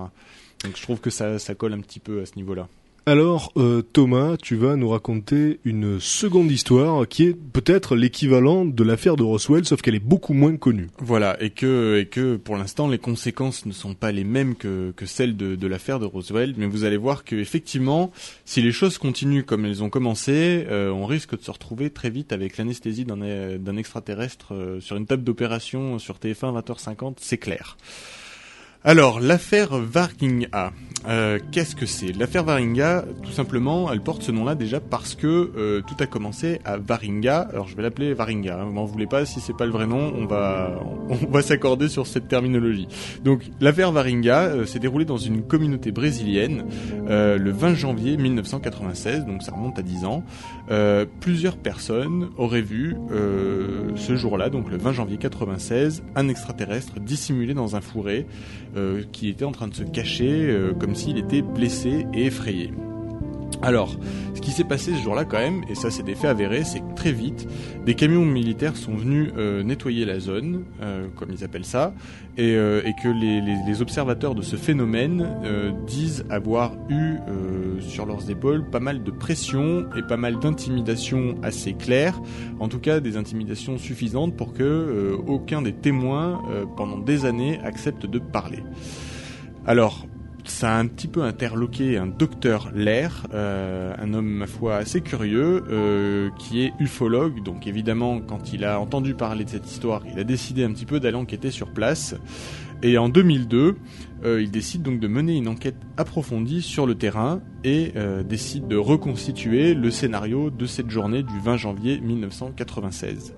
Donc je trouve que ça, ça colle un petit peu à ce niveau-là. Alors euh, Thomas, tu vas nous raconter une seconde histoire qui est peut-être l'équivalent de l'affaire de Roswell, sauf qu'elle est beaucoup moins connue. Voilà, et que, et que pour l'instant, les conséquences ne sont pas les mêmes que, que celles de, de l'affaire de Roswell, mais vous allez voir que effectivement, si les choses continuent comme elles ont commencé, euh, on risque de se retrouver très vite avec l'anesthésie d'un euh, extraterrestre euh, sur une table d'opération sur TF1 20h50, c'est clair. Alors, l'affaire Varinga, euh, qu'est-ce que c'est? L'affaire Varinga, tout simplement, elle porte ce nom-là déjà parce que euh, tout a commencé à Varinga. Alors, je vais l'appeler Varinga. Hein, vous m'en voulez pas, si c'est pas le vrai nom, on va on va s'accorder sur cette terminologie. Donc, l'affaire Varinga euh, s'est déroulée dans une communauté brésilienne euh, le 20 janvier 1996, donc ça remonte à 10 ans. Euh, plusieurs personnes auraient vu ce jour-là, donc le 20 janvier 96, un extraterrestre dissimulé dans un fourré qui était en train de se cacher euh, comme s'il était blessé et effrayé. Alors, ce qui s'est passé ce jour-là quand même, et ça c'est des faits avérés, c'est que très vite, des camions militaires sont venus euh, nettoyer la zone, euh, comme ils appellent ça, et, euh, que les, observateurs de ce phénomène disent avoir eu sur leurs épaules pas mal de pression et pas mal d'intimidations assez claires, en tout cas des intimidations suffisantes pour que aucun des témoins pendant des années accepte de parler. Alors, ça a un petit peu interloqué un docteur Lair, euh, un homme ma foi assez curieux, euh, qui est ufologue. Donc évidemment, quand il a entendu parler de cette histoire, il a décidé un petit peu d'aller enquêter sur place. Et en 2002, euh, il décide donc de mener une enquête approfondie sur le terrain et décide de reconstituer le scénario de cette journée du 20 janvier 1996.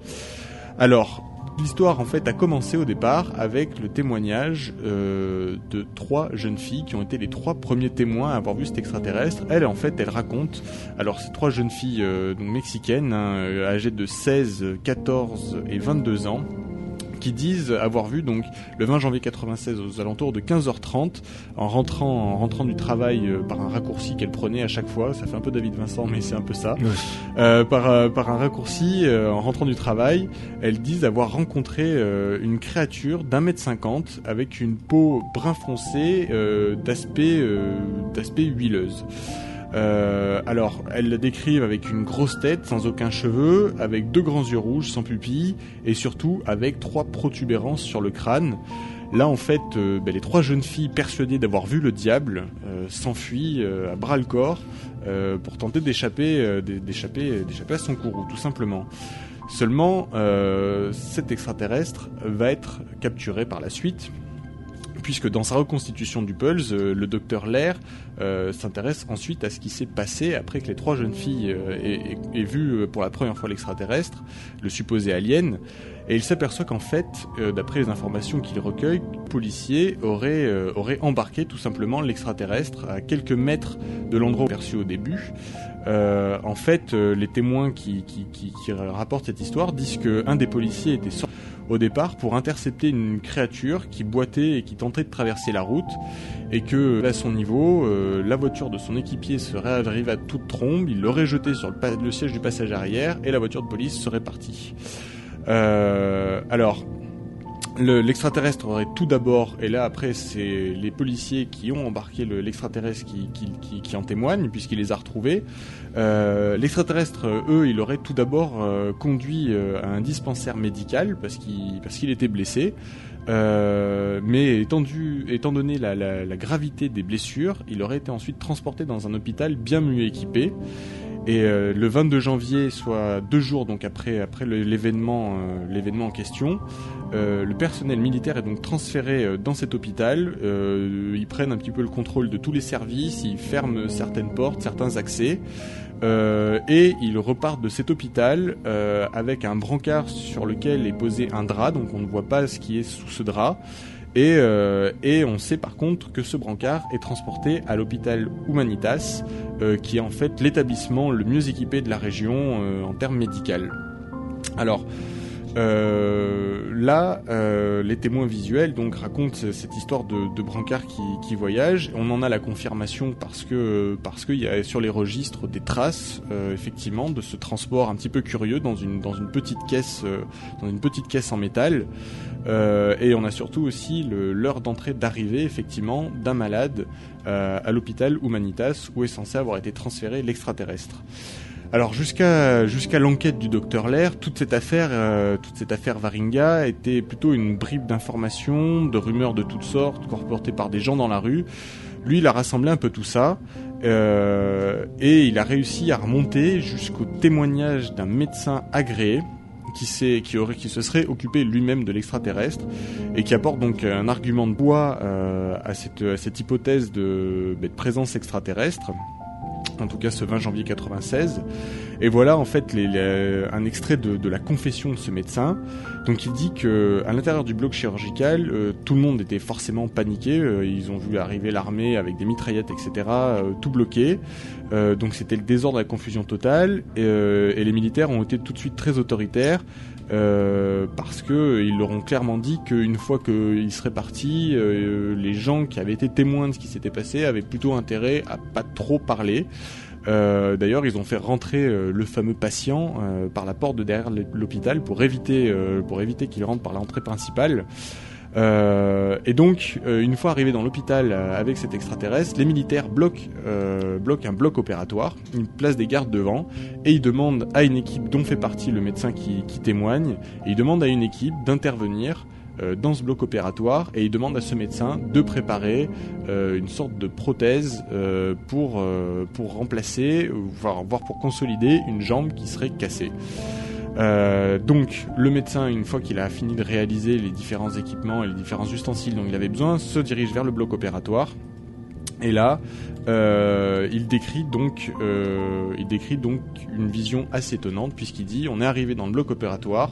Alors, l'histoire en fait a commencé au départ avec le témoignage euh, de trois jeunes filles qui ont été les trois premiers témoins à avoir vu cet extraterrestre. Elle en fait, elle raconte. Alors ces trois jeunes filles euh, mexicaines, hein, euh, âgées de 16, 14 et 22 ans qui disent avoir vu donc le 20 janvier 96 aux alentours de 15h30 en rentrant en rentrant du travail euh, par un raccourci qu'elle prenait à chaque fois. Ça fait un peu David Vincent, mais c'est un peu ça. Euh, par, euh, par un raccourci, en rentrant du travail, elles disent avoir rencontré une créature d'un mètre cinquante avec une peau brun foncé d'aspect d'aspect huileuse. Euh, alors, elles la décrivent avec une grosse tête, sans aucun cheveu, avec deux grands yeux rouges, sans pupille, et surtout avec trois protubérances sur le crâne. Là, en fait, euh, ben, les trois jeunes filles persuadées d'avoir vu le diable euh, s'enfuient à bras le corps pour tenter d'échapper, d'é- d'échapper, d'échapper à son courroux, tout simplement. Seulement, cet extraterrestre va être capturé par la suite, puisque dans sa reconstitution du Pulse, le docteur Lair euh, s'intéresse ensuite à ce qui s'est passé après que les trois jeunes filles euh, aient, vu euh, pour la première fois l'extraterrestre, le supposé alien, et il s'aperçoit qu'en fait, euh, d'après les informations qu'il recueille, le policier aurait, euh, aurait embarqué tout simplement l'extraterrestre à quelques mètres de l'endroit perçu au début. Euh, en fait, euh, les témoins qui, rapportent cette histoire disent qu'un des policiers était sorti au départ pour intercepter une créature qui boitait et qui tentait de traverser la route et que à son niveau, la voiture de son équipier serait arrivée à toute trombe, il l'aurait jeté sur le, le siège du passage arrière et la voiture de police serait partie. Euh, alors, le- l'extraterrestre aurait tout d'abord, et là après c'est les policiers qui ont embarqué le- l'extraterrestre qui, en témoignent puisqu'il les a retrouvés. Euh, l'extraterrestre, eux, il aurait tout d'abord euh, conduit à un dispensaire médical parce qu'il était blessé. Euh, mais étant, étant donné la, la- la gravité des blessures, il aurait été ensuite transporté dans un hôpital bien mieux équipé. Et euh, le 22 janvier, soit deux jours donc après après l'événement euh, l'événement en question, euh, le personnel militaire est donc transféré dans cet hôpital. Ils prennent un petit peu le contrôle de tous les services, ils ferment certaines portes, certains accès. Euh, et ils repartent de cet hôpital euh, avec un brancard sur lequel est posé un drap, donc on ne voit pas ce qui est sous ce drap. Et, euh, et on sait par contre que ce brancard est transporté à l'hôpital Humanitas, euh, qui est en fait l'établissement le mieux équipé de la région euh, en termes médicaux. Alors, euh, là, euh, les témoins visuels donc racontent cette histoire de, de brancard qui, qui voyage. On en a la confirmation parce que parce qu'il y a sur les registres des traces euh, effectivement de ce transport un petit peu curieux dans une dans une petite caisse dans une petite caisse en métal. Et on a surtout aussi l'heure d'entrée d'arrivée effectivement d'un malade à l'hôpital Humanitas où est censé avoir été transféré l'extraterrestre. Alors jusqu'à jusqu'à l'enquête du docteur Lair, toute cette affaire, euh, toute cette affaire Varinga était plutôt une bribe d'informations, de rumeurs de toutes sortes, colportées par des gens dans la rue. Lui, il a rassemblé un peu tout ça euh, et il a réussi à remonter jusqu'au témoignage d'un médecin agréé qui, qui, aurait, qui se serait occupé lui-même de l'extraterrestre et qui apporte donc un argument de bois euh, à, cette, à cette hypothèse de, bah, de présence extraterrestre en tout cas ce 20 janvier 96. Et voilà en fait un extrait de, la confession de ce médecin. Donc il dit que à l'intérieur du bloc chirurgical, euh, tout le monde était forcément paniqué. Euh, ils ont vu arriver l'armée avec des mitraillettes, etc. euh, tout bloqué. Donc c'était le désordre, la confusion totale. Et les militaires ont été tout de suite très autoritaires. Euh, parce que ils leur ont clairement dit qu'une fois qu'ils seraient partis, euh, les gens qui avaient été témoins de ce qui s'était passé avaient plutôt intérêt à pas trop parler. Euh, D'ailleurs, ils ont fait rentrer le fameux patient par la porte de derrière l'hôpital pour éviter pour éviter qu'il rentre par l'entrée principale. Euh, et donc, euh, une fois arrivé dans l'hôpital euh, avec cet extraterrestre, les militaires bloquent, euh, bloquent un bloc opératoire, ils placent des gardes devant, et ils demandent à une équipe dont fait partie le médecin qui, qui témoigne, et ils demandent à une équipe d'intervenir euh, dans ce bloc opératoire, et ils demandent à ce médecin de préparer une sorte de prothèse pour, pour remplacer, voire, voire pour consolider une jambe qui serait cassée. Euh, donc le médecin, une fois qu'il a fini de réaliser les différents équipements et les différents ustensiles dont il avait besoin, se dirige vers le bloc opératoire. Et là, euh, il décrit donc, euh, il décrit donc une vision assez étonnante puisqu'il dit on est arrivé dans le bloc opératoire.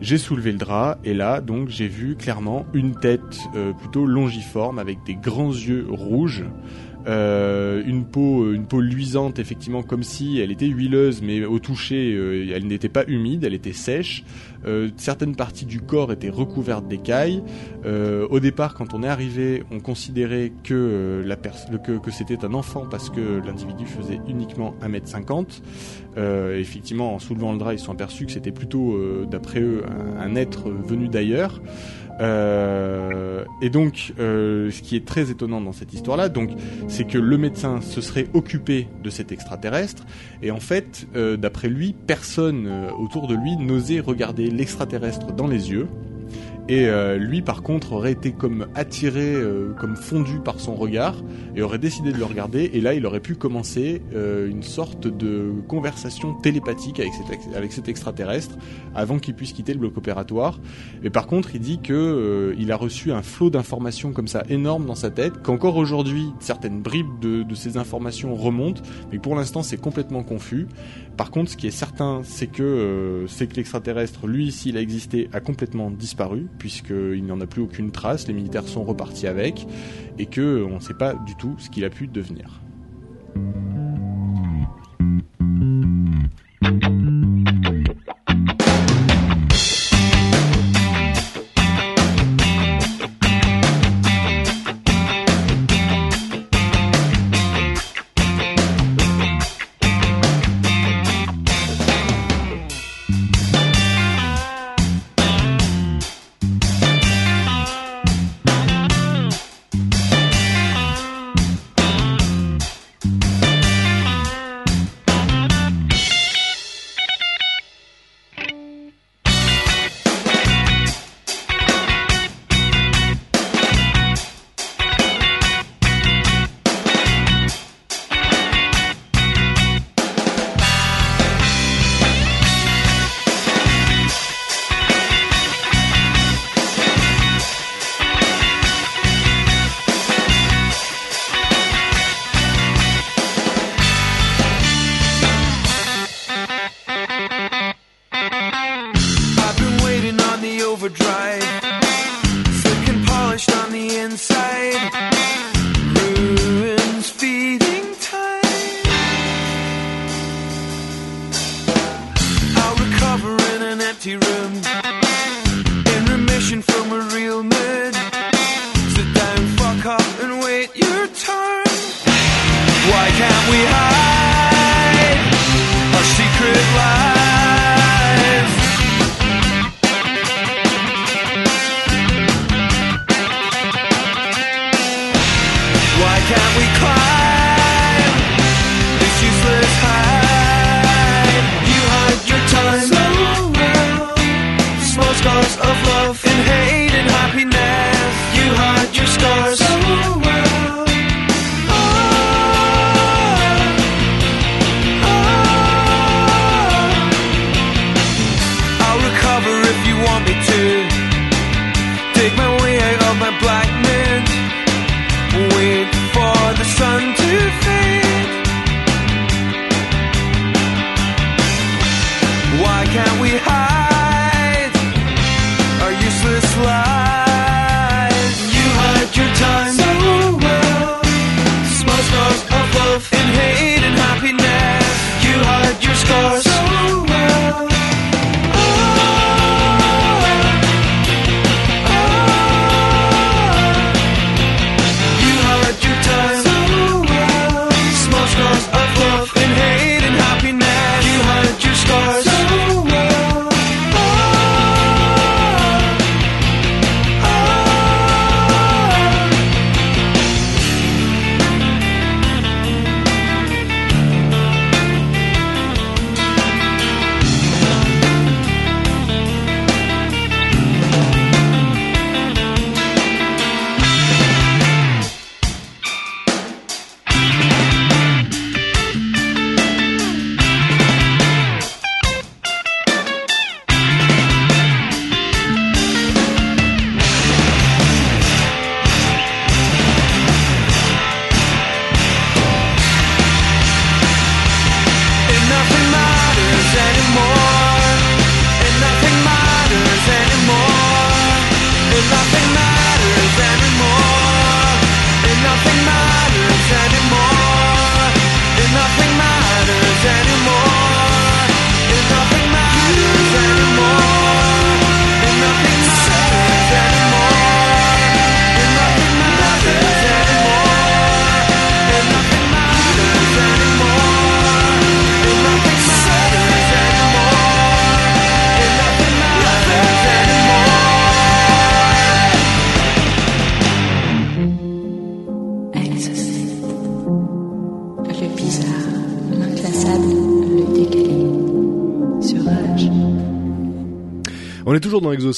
J'ai soulevé le drap et là donc j'ai vu clairement une tête plutôt longiforme avec des grands yeux rouges euh, une peau, une peau luisante effectivement comme si elle était huileuse, mais au toucher, euh, elle n'était pas humide, elle était sèche. Euh, certaines parties du corps étaient recouvertes d'écailles. Euh, au départ, quand on est arrivé, on considérait que, euh, la que, que c'était un enfant parce que l'individu faisait uniquement 1m50. Euh, effectivement, en soulevant le drap, ils sont aperçus que c'était plutôt, euh, d'après eux, un être venu d'ailleurs. Euh, et donc, euh, ce qui est très étonnant dans cette histoire-là, donc, c'est que le médecin se serait occupé de cet extraterrestre, et en fait, euh, d'après lui, personne autour de lui n'osait regarder l'extraterrestre dans les yeux. Et euh, lui, par contre, aurait été comme attiré, euh, comme fondu par son regard, et aurait décidé de le regarder. Et là, il aurait pu commencer euh, une sorte de conversation télépathique avec cet, extraterrestre avant qu'il puisse quitter le bloc opératoire. Et par contre, il dit que il a reçu un flot d'informations comme ça énorme dans sa tête, qu'encore aujourd'hui, certaines bribes de, de ces informations remontent, mais pour l'instant, c'est complètement confus. Par contre, ce qui est certain, c'est que euh, que l'extraterrestre, lui, s'il a existé, a complètement disparu, puisqu'il n'en a plus aucune trace. Les militaires sont repartis avec, et que euh, on ne sait pas du tout ce qu'il a pu devenir.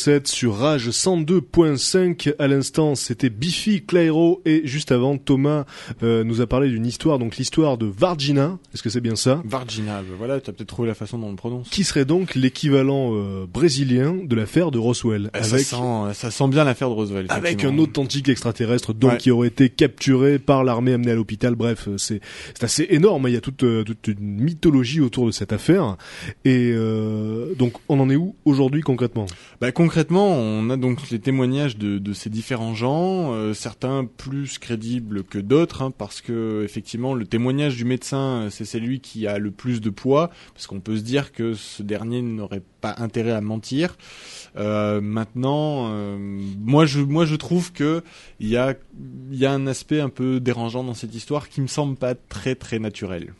7 sur Rage 102.5. À l'instant, c'était Biffy Clairo et juste avant, Thomas euh, nous a parlé d'une histoire, donc l'histoire de Vargina. Est-ce que c'est bien ça? Vargina, ben voilà, tu as peut-être trouvé la façon dont on le prononce. Qui serait donc l'équivalent euh, brésilien de l'affaire de Roswell eh, avec... ça, sent, euh, ça sent bien l'affaire de Roswell. Avec un authentique extraterrestre donc ouais. qui aurait été capturé par l'armée amenée à l'hôpital. Bref, euh, c'est assez énorme. Hein. Il y a toute, euh, toute une mythologie autour de cette affaire. Et euh, donc, on en est où aujourd'hui concrètement? Ben, concrètement on a donc les témoignages de, ces différents gens, euh, certains plus crédibles que d'autres, hein, parce que effectivement, le témoignage du médecin, c'est celui qui a le plus de poids, parce qu'on peut se dire que ce dernier n'aurait pas intérêt à mentir. Euh, maintenant, euh, moi je trouve que il y a y a un aspect un peu dérangeant dans cette histoire qui me semble pas très très naturel.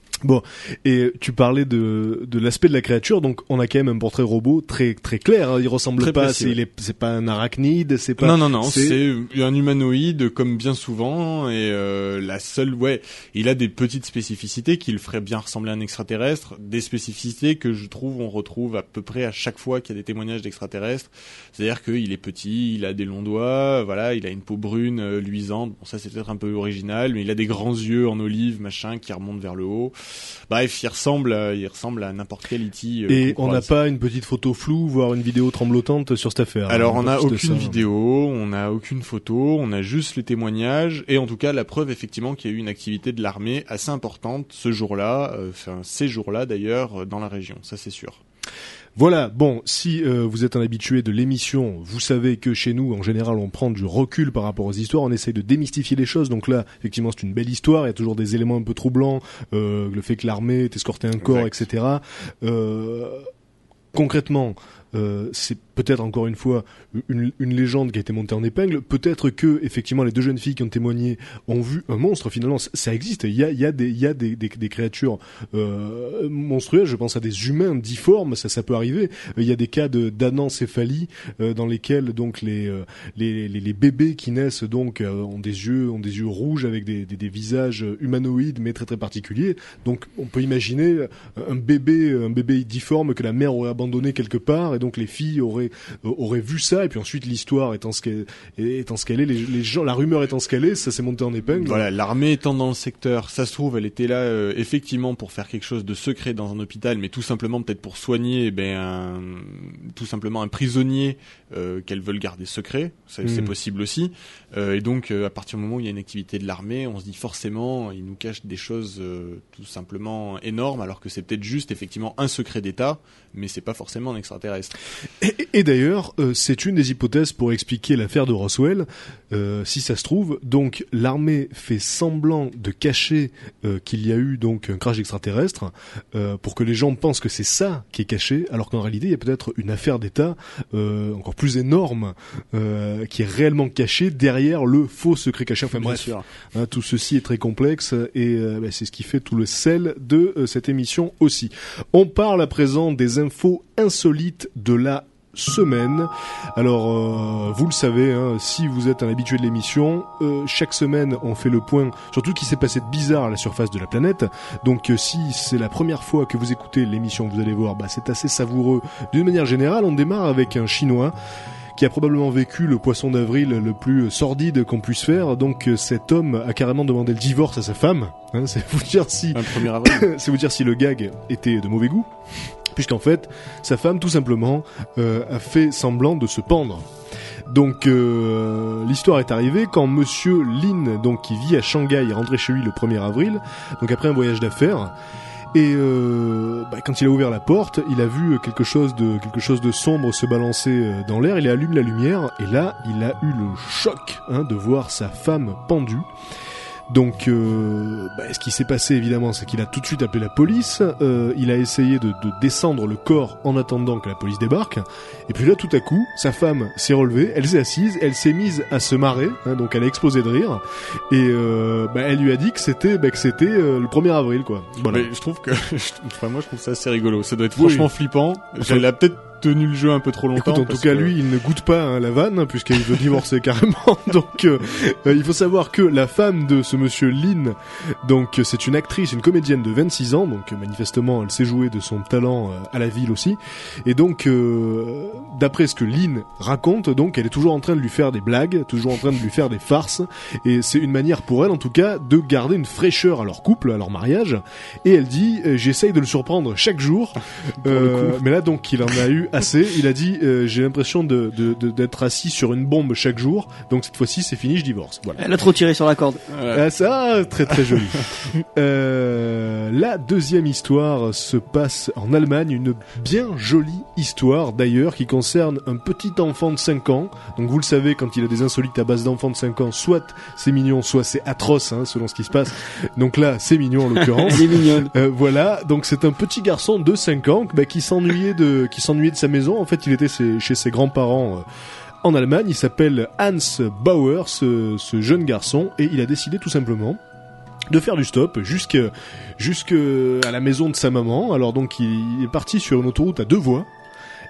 Et tu parlais de, de l'aspect de la créature, donc on a quand même un portrait robot très très clair. hein. Il ressemble Très pas, c'est ouais. il est- c'est pas un arachnide, c'est pas. Non, non, non, c'est- c'est un humanoïde comme bien souvent et euh, la seule, ouais, il a des petites spécificités qui le feraient bien ressembler à un extraterrestre, des spécificités que je trouve on retrouve à peu près à chaque fois qu'il y a des témoignages d'extraterrestres, c'est-à-dire qu'il est petit, il a des longs doigts, voilà, il a une peau brune euh, luisante, bon ça c'est peut-être un peu original, mais il a des grands yeux en olive, machin, qui remontent vers le haut. Bref, il ressemble, à, il ressemble à n'importe quel E.T. euh, Et qu'on on n'a pas une petite photo floue, voire une vidéo tremblotante sur cette affaire. Alors on n'a aucune vidéo, on n'a aucune photo, on a juste les témoignages et en tout cas la preuve effectivement qu'il y a eu une activité de l'armée assez importante ce jour-là, euh, enfin ces jours-là d'ailleurs euh, dans la région, ça c'est sûr. Voilà, bon, si euh, vous êtes un habitué de l'émission, vous savez que chez nous, en général, on prend du recul par rapport aux histoires, on essaye de démystifier les choses. Donc là, effectivement, c'est une belle histoire, il y a toujours des éléments un peu troublants, euh, le fait que l'armée ait escorté un corps, Exact. etc. Euh, concrètement, euh, c'est peut-être encore une fois une, une légende qui a été montée en épingle. Peut-être que effectivement les deux jeunes filles qui ont témoigné ont vu un monstre. Finalement, ça existe. Il y a, il y a des, il y a des, des, créatures euh, monstrueuses. Je pense à des humains difformes. Ça, ça peut arriver. Il y a des cas de d'anencéphalie euh, dans lesquels donc les, euh, les, les les bébés qui naissent donc euh, ont des yeux ont des yeux rouges avec des, des, des visages humanoïdes mais très très particuliers. Donc on peut imaginer un bébé un bébé difforme que la mère aurait abandonné quelque part et donc les filles auraient euh, auraient vu ça et puis ensuite l'histoire étant ce qu'elle étant ce qu'elle est les, les gens la rumeur étant ce qu'elle est ça s'est monté en épingle Voilà, l'armée étant dans le secteur, ça se trouve, elle était là euh, effectivement pour faire quelque chose de secret dans un hôpital, mais tout simplement peut-être pour soigner, eh ben, un- tout simplement un prisonnier euh, qu'elles veulent garder secret. C'est Mm. possible aussi. Euh, et donc, à partir du moment où il y a une activité de l'armée, on se dit forcément, ils nous cachent des choses tout simplement énormes, alors que c'est peut-être juste effectivement un secret d'État, mais c'est pas forcément un extraterrestre. Et, et d'ailleurs, euh, c'est une des hypothèses pour expliquer l'affaire de Roswell. Euh, si ça se trouve, donc l'armée fait semblant de cacher euh, qu'il y a eu donc un crash extraterrestre pour que les gens pensent que c'est ça qui est caché, alors qu'en réalité il y a peut-être une affaire d'État encore plus énorme qui est réellement cachée derrière le faux secret caché. Enfin Bien bref, sûr. Hein, tout ceci est très complexe et bah, c'est ce qui fait tout le sel de cette émission aussi. On parle à présent des infos insolites de la semaine. Alors, euh, vous le savez, hein, si vous êtes un habitué de l'émission, euh, chaque semaine on fait le point sur tout ce qui s'est passé de bizarre à la surface de la planète. Donc, euh, si c'est la première fois que vous écoutez l'émission, vous allez voir, bah, c'est assez savoureux. D'une manière générale, on démarre avec un Chinois qui a probablement vécu le poisson d'avril le plus sordide qu'on puisse faire. Donc cet homme a carrément demandé le divorce à sa femme. Hein, c'est vous dire si Un 1er avril. c'est vous dire si le gag était de mauvais goût, puisqu'en fait sa femme tout simplement euh, a fait semblant de se pendre. Donc euh, l'histoire est arrivée quand Monsieur Lin, donc qui vit à Shanghai, est rentré chez lui le 1er avril, donc après un voyage d'affaires. Et euh, bah, quand il a ouvert la porte, il a vu quelque chose de quelque chose de sombre se balancer dans l'air. Il allume la lumière et là, il a eu le choc hein, de voir sa femme pendue. Donc, euh, bah, ce qui s'est passé évidemment, c'est qu'il a tout de suite appelé la police. Euh, il a essayé de, de descendre le corps en attendant que la police débarque. Et puis là, tout à coup, sa femme s'est relevée, elle s'est assise, elle s'est mise à se marrer, hein, donc elle a explosé de rire. Et euh, bah, elle lui a dit que c'était bah, que c'était euh, le 1er avril, quoi. Voilà. Mais je trouve que, enfin moi je trouve ça assez rigolo. Ça doit être Oui. franchement flippant. Elle a peut-être tenu le jeu un peu trop longtemps. Écoute, en tout cas, que- lui, il ne goûte pas hein, la vanne, hein, puisqu'il veut divorcer carrément. Donc, euh, euh, il faut savoir que la femme de ce monsieur Lynn, donc c'est une actrice, une comédienne de 26 ans, donc manifestement, elle sait jouer de son talent euh, à la ville aussi. Et donc, euh, d'après ce que Lynn raconte, donc, elle est toujours en train de lui faire des blagues, toujours en train de lui faire des farces, et c'est une manière pour elle, en tout cas, de garder une fraîcheur à leur couple, à leur mariage. Et elle dit, euh, j'essaye de le surprendre chaque jour. Euh, mais là, donc, il en a eu assez. Il a dit, euh, j'ai l'impression de, de- de- d'être assis sur une bombe chaque jour. Donc cette fois-ci, c'est fini, je divorce. Voilà. Elle a trop tiré sur la corde. Voilà. Ah, ça, très très joli. Euh, la deuxième histoire se passe en Allemagne, une bien jolie histoire d'ailleurs qui concerne un petit enfant de 5 ans. Donc vous le savez, quand il a des insolites à base d'enfants de 5 ans, soit c'est mignon, soit c'est atroce, hein, selon ce qui se passe. Donc là, c'est mignon en l'occurrence. Elle est mignonne. Euh, voilà, donc c'est un petit garçon de 5 ans bah, qui s'ennuyait de qui s'ennuyait de sa maison. En fait, il était chez ses grands-parents euh, en Allemagne. Il s'appelle Hans Bauer, ce, jeune garçon, et il a décidé tout simplement de faire du stop jusque jusque à la maison de sa maman. Alors donc il est parti sur une autoroute à deux voies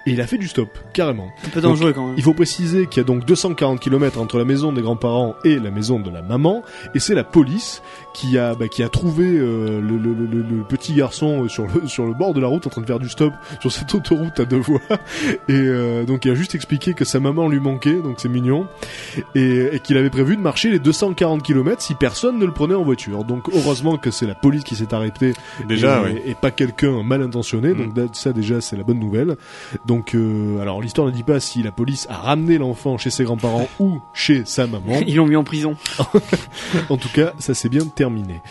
et il a fait du stop carrément. Un peu dangereux quand même. Il faut préciser qu'il y a donc 240 km entre la maison des grands-parents et la maison de la maman, et c'est la police qui a bah, qui a trouvé euh, le, le- le- le- le petit garçon euh, sur le sur le bord de la route en train de faire du stop sur cette autoroute à deux voies, et euh, donc il a juste expliqué que sa maman lui manquait, donc c'est mignon, et, et qu'il avait prévu de marcher les 240 km si personne ne le prenait en voiture. Donc heureusement que c'est la police qui s'est arrêtée Déjà, et, ouais. et pas quelqu'un mal intentionné. Mm. Donc da- ça déjà c'est la bonne nouvelle. Donc euh, alors l'histoire ne dit pas si la police a ramené l'enfant chez ses grands-parents ou chez sa maman. Ils l'ont mis en prison. en tout cas, ça s'est bien terminé.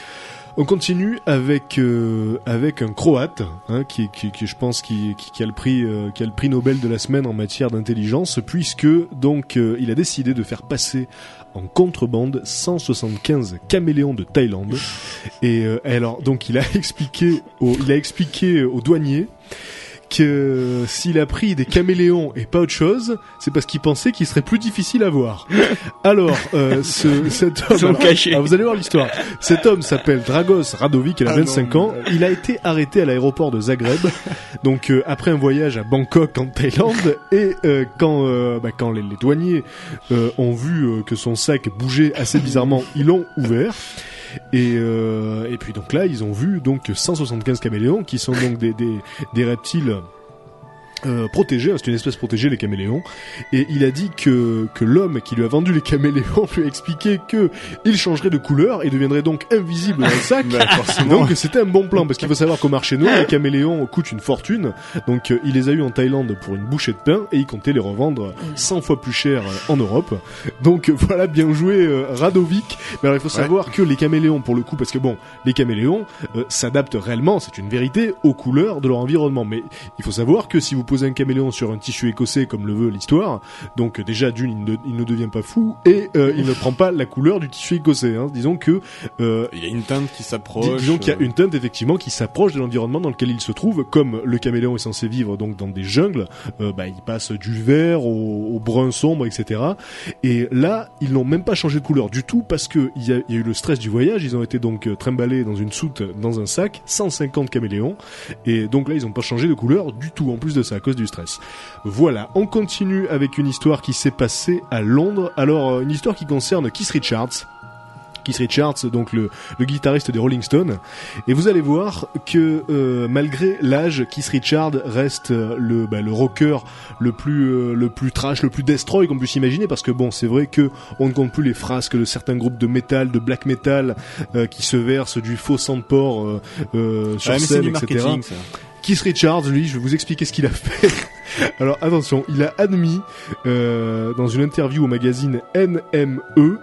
On continue avec euh, avec un Croate hein, qui, qui, qui je pense qui, qui, qui a le prix euh, qui a le prix Nobel de la semaine en matière d'intelligence puisque donc euh, il a décidé de faire passer en contrebande 175 caméléons de Thaïlande et, euh, et alors donc il a expliqué au, il a expliqué aux douaniers que s'il a pris des caméléons et pas autre chose, c'est parce qu'il pensait qu'il serait plus difficile à voir. Alors, euh, ce, cet homme, alors, alors, vous allez voir l'histoire. Cet homme s'appelle Dragos Radovic, il a Ah 25 non, ans. Il a été arrêté à l'aéroport de Zagreb, donc euh, après un voyage à Bangkok en Thaïlande, et euh, quand euh, bah, quand les, les douaniers euh, ont vu euh, que son sac bougeait assez bizarrement, ils l'ont ouvert. Et, euh, et puis donc là, ils ont vu donc 175 caméléons qui sont donc des reptiles euh, protégés, hein, c'est une espèce protégée les caméléons, et il a dit que, que l'homme qui lui a vendu les caméléons lui a expliqué que il changerait de couleur et deviendrait donc invisible dans le sac. Bah, forcément. Donc c'était un bon plan parce qu'il faut savoir qu'au marché noir les caméléons coûtent une fortune. Donc euh, il les a eu en Thaïlande pour une bouchée de pain et il comptait les revendre 100 fois plus cher euh, en Europe. Donc voilà bien joué euh, Radovic. Mais alors il faut savoir que les caméléons pour le coup parce que bon les caméléons euh, s'adaptent réellement, c'est une vérité aux couleurs de leur environnement. Mais il faut savoir que si vous posez un caméléon sur un tissu écossais comme le veut l'histoire, donc déjà d'une il ne, il ne devient pas fou et euh, il ne prend pas la couleur du tissu écossais. Hein. Disons que euh, Il y a une teinte qui s'approche. Dis- Disons qu'il y a euh, une teinte effectivement qui s'approche de l'environnement dans lequel il se trouve, comme le caméléon est censé vivre donc dans des jungles, euh, bah, il passe du vert au, au brun sombre, etc. Et là, ils n'ont même pas changé de couleur du tout parce que il y, a, il y a eu le stress du voyage. Ils ont été donc trimballés dans une soute, dans un sac, 150 caméléons, et donc là, ils n'ont pas changé de couleur du tout. En plus de ça, à cause du stress. Voilà, on continue avec une histoire qui s'est passée à Londres. Alors, euh, une histoire qui concerne Keith Richards. Keith Richards, donc le, le guitariste des Rolling Stones. Et vous allez voir que euh, malgré l'âge, Keith Richards reste euh, le, bah, le rocker le plus euh, le plus trash, le plus destroy qu'on puisse imaginer, parce que bon, c'est vrai que on ne compte plus les frasques de certains groupes de métal, de black metal, euh, qui se versent du faux sang de porc sur ah, scène, du etc. Keith Richards, lui, je vais vous expliquer ce qu'il a fait. Alors attention, il a admis euh, dans une interview au magazine NME,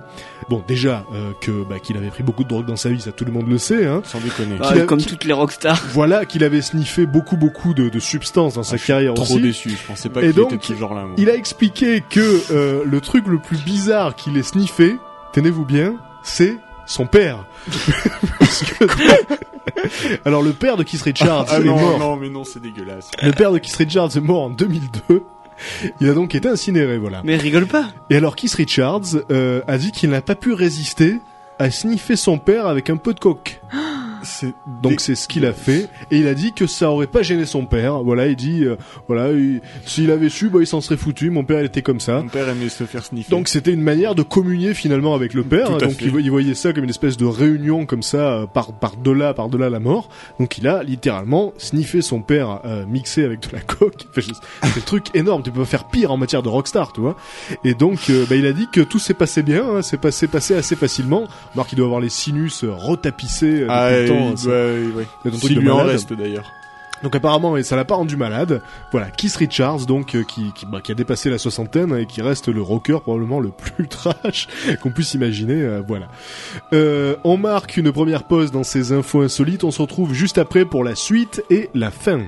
bon déjà euh, que bah, qu'il avait pris beaucoup de drogue dans sa vie, ça tout le monde le sait, hein. Sans déconner. Ah, a- comme toutes les rockstars. Voilà qu'il avait sniffé beaucoup beaucoup de, de substances dans sa Ah, je suis carrière Trop aussi. déçu. Je pensais pas qu'il était de ce genre-là. moi. Il a expliqué que euh, le truc le plus bizarre qu'il ait sniffé, tenez-vous bien, c'est son père. Parce que- Alors le père de Keith Richards Ah est non, mort. non, mais non, c'est dégueulasse. Le père de Keith Richards est mort en 2002. Il a donc été incinéré, voilà. Mais rigole pas. Et alors Keith Richards euh, a dit qu'il n'a pas pu résister à sniffer son père avec un peu de coke. Donc c'est ce qu'il a fait et il a dit que ça aurait pas gêné son père. Voilà, il dit euh, voilà, il- s'il avait su, bah, il s'en serait foutu. Mon père il était comme ça. Mon père aimait se faire sniffer. Donc c'était une manière de communier finalement avec le père. Donc il, vo- il voyait ça comme une espèce de réunion comme ça euh, par par delà par delà la mort. Donc il a littéralement sniffé son père euh, mixé avec de la coke. Enfin, c'est le truc énorme. Tu peux pas faire pire en matière de rockstar, tu vois. Et donc euh, bah, il a dit que tout s'est passé bien, hein, c'est passé passé assez facilement. Alors qu'il doit avoir les sinus euh, retapissés ah, il c'est- doit- ouais. c'est un truc S'il de lui en malade. reste d'ailleurs. donc apparemment, et ça l'a pas rendu malade. Voilà, Keith Richards, donc euh, qui qui, bah, qui a dépassé la soixantaine et qui reste le rocker probablement le plus trash qu'on puisse imaginer. euh, voilà. Euh, on marque une première pause dans ces infos insolites. On se retrouve juste après pour la suite et la fin.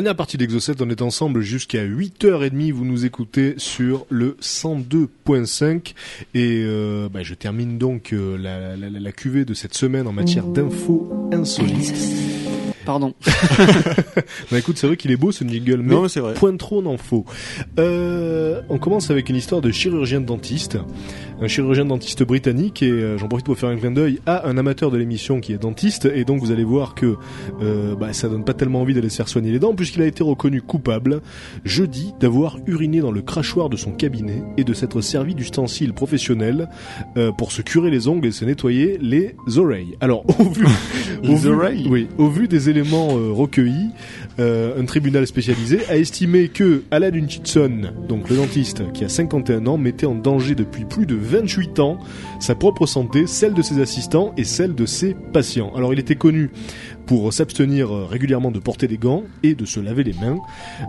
Dernière partie d'Exocet, on est ensemble jusqu'à 8h30, vous nous écoutez sur le 102.5 et euh, bah, je termine donc euh, la, la, la, la cuvée de cette semaine en matière d'infos insolites. Pardon. Bah écoute, c'est vrai qu'il est beau ce jingle, mais Non, c'est vrai. point trop n'en faut. Euh, on commence avec une histoire de chirurgien dentiste. Un chirurgien dentiste britannique, et euh, j'en profite pour faire un clin d'œil à un amateur de l'émission qui est dentiste, et donc vous allez voir que euh, bah, ça donne pas tellement envie d'aller se faire soigner les dents, puisqu'il a été reconnu coupable jeudi d'avoir uriné dans le crachoir de son cabinet et de s'être servi d'ustensiles professionnels euh, pour se curer les ongles et se nettoyer les oreilles. Alors, au vu, au oui, au vu des éléments euh, recueillis, euh, un tribunal spécialisé a estimé que Alan Hutchinson, donc le dentiste qui a 51 ans, mettait en danger depuis plus de 28 ans sa propre santé, celle de ses assistants et celle de ses patients. Alors il était connu pour s'abstenir euh, régulièrement de porter des gants et de se laver les mains.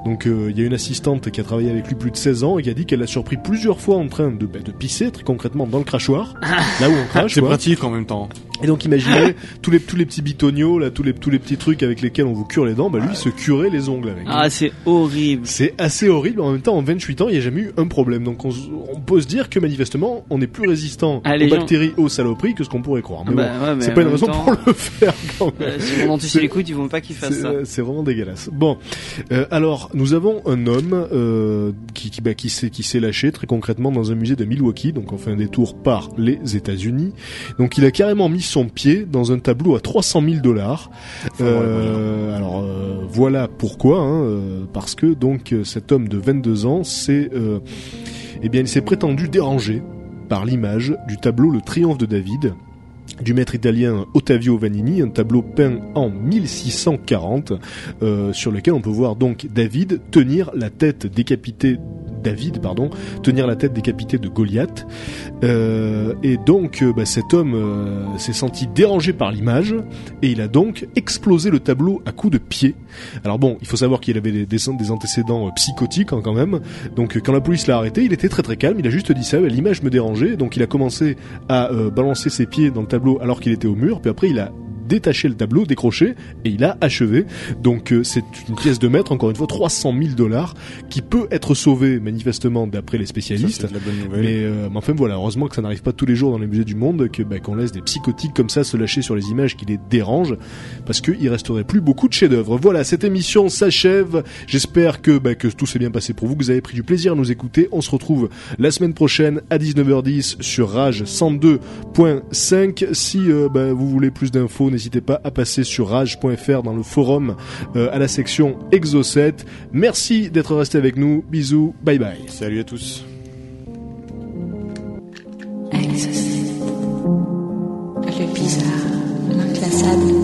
Donc euh, il y a une assistante qui a travaillé avec lui plus de 16 ans et qui a dit qu'elle l'a surpris plusieurs fois en train de, bah, de pisser très concrètement dans le crachoir, là où on crache. C'est pratique en même temps. Et donc imaginez tous les tous les petits bitoniaux là, tous les tous les petits trucs avec lesquels on vous cure les dents, bah lui il se curait les ongles avec. Ah, c'est horrible. C'est assez horrible, en même temps en 28 ans il n'y a jamais eu un problème. Donc on, on peut se dire que manifestement on est plus résistant les aux gens- bactéries, aux saloperies que ce qu'on pourrait croire. Mais Bah, bon, ouais, mais c'est en pas une raison temps, pour le faire quand même. euh, si mon dentiste C'est- l'écoute, ils vont pas qu'il fasse C'est ça. euh, c'est vraiment dégueulasse. Bon, euh, alors nous avons un homme euh, qui qui, bah, qui s'est qui s'est lâché très concrètement dans un musée de Milwaukee. Donc on fait un détour par les États-Unis. Donc il a carrément mis son pied dans un tableau à 300 000 dollars. Euh, alors euh, voilà pourquoi. Hein, euh, parce que donc cet homme de 22 ans, c'est euh, eh bien il s'est prétendu dérangé par l'image du tableau Le Triomphe de David du maître italien Ottavio Vanini, un tableau peint en 1640, euh, sur lequel on peut voir donc David tenir la tête décapitée David, pardon, tenir la tête décapitée de Goliath. Euh, et donc, euh, bah, cet homme euh, s'est senti dérangé par l'image et il a donc explosé le tableau à coups de pied. Alors bon, il faut savoir qu'il avait des, antécédents psychotiques hein, quand même. Donc, quand la police l'a arrêté, il était très très calme. Il a juste dit ça. L'image me dérangeait, donc il a commencé à balancer ses pieds dans le tableau alors qu'il était au mur. Puis après, il a détaché le tableau, décroché, et il a achevé. Donc euh, c'est une pièce de maître, encore une fois, 300 000 dollars, qui peut être sauvée manifestement d'après les spécialistes. c'est de la bonne nouvelle. Mais, euh, mais enfin voilà, heureusement que ça n'arrive pas tous les jours dans les musées du monde, que bah, qu'on laisse des psychotiques comme ça se lâcher sur les images qui les dérangent, parce qu'il resterait plus beaucoup de chefs-d'œuvre. Voilà, cette émission s'achève. J'espère que bah, que tout s'est bien passé pour vous, que vous avez pris du plaisir à nous écouter. On se retrouve la semaine prochaine à 19h10 sur Rage 102.5. Si euh, bah, vous voulez plus d'infos, n'hésitez pas à passer sur rage.fr dans le forum euh, à la section Exo7. Merci d'être resté avec nous. Bisous, bye bye. Salut à tous. Exocet. Le bizarre, l'inclassable,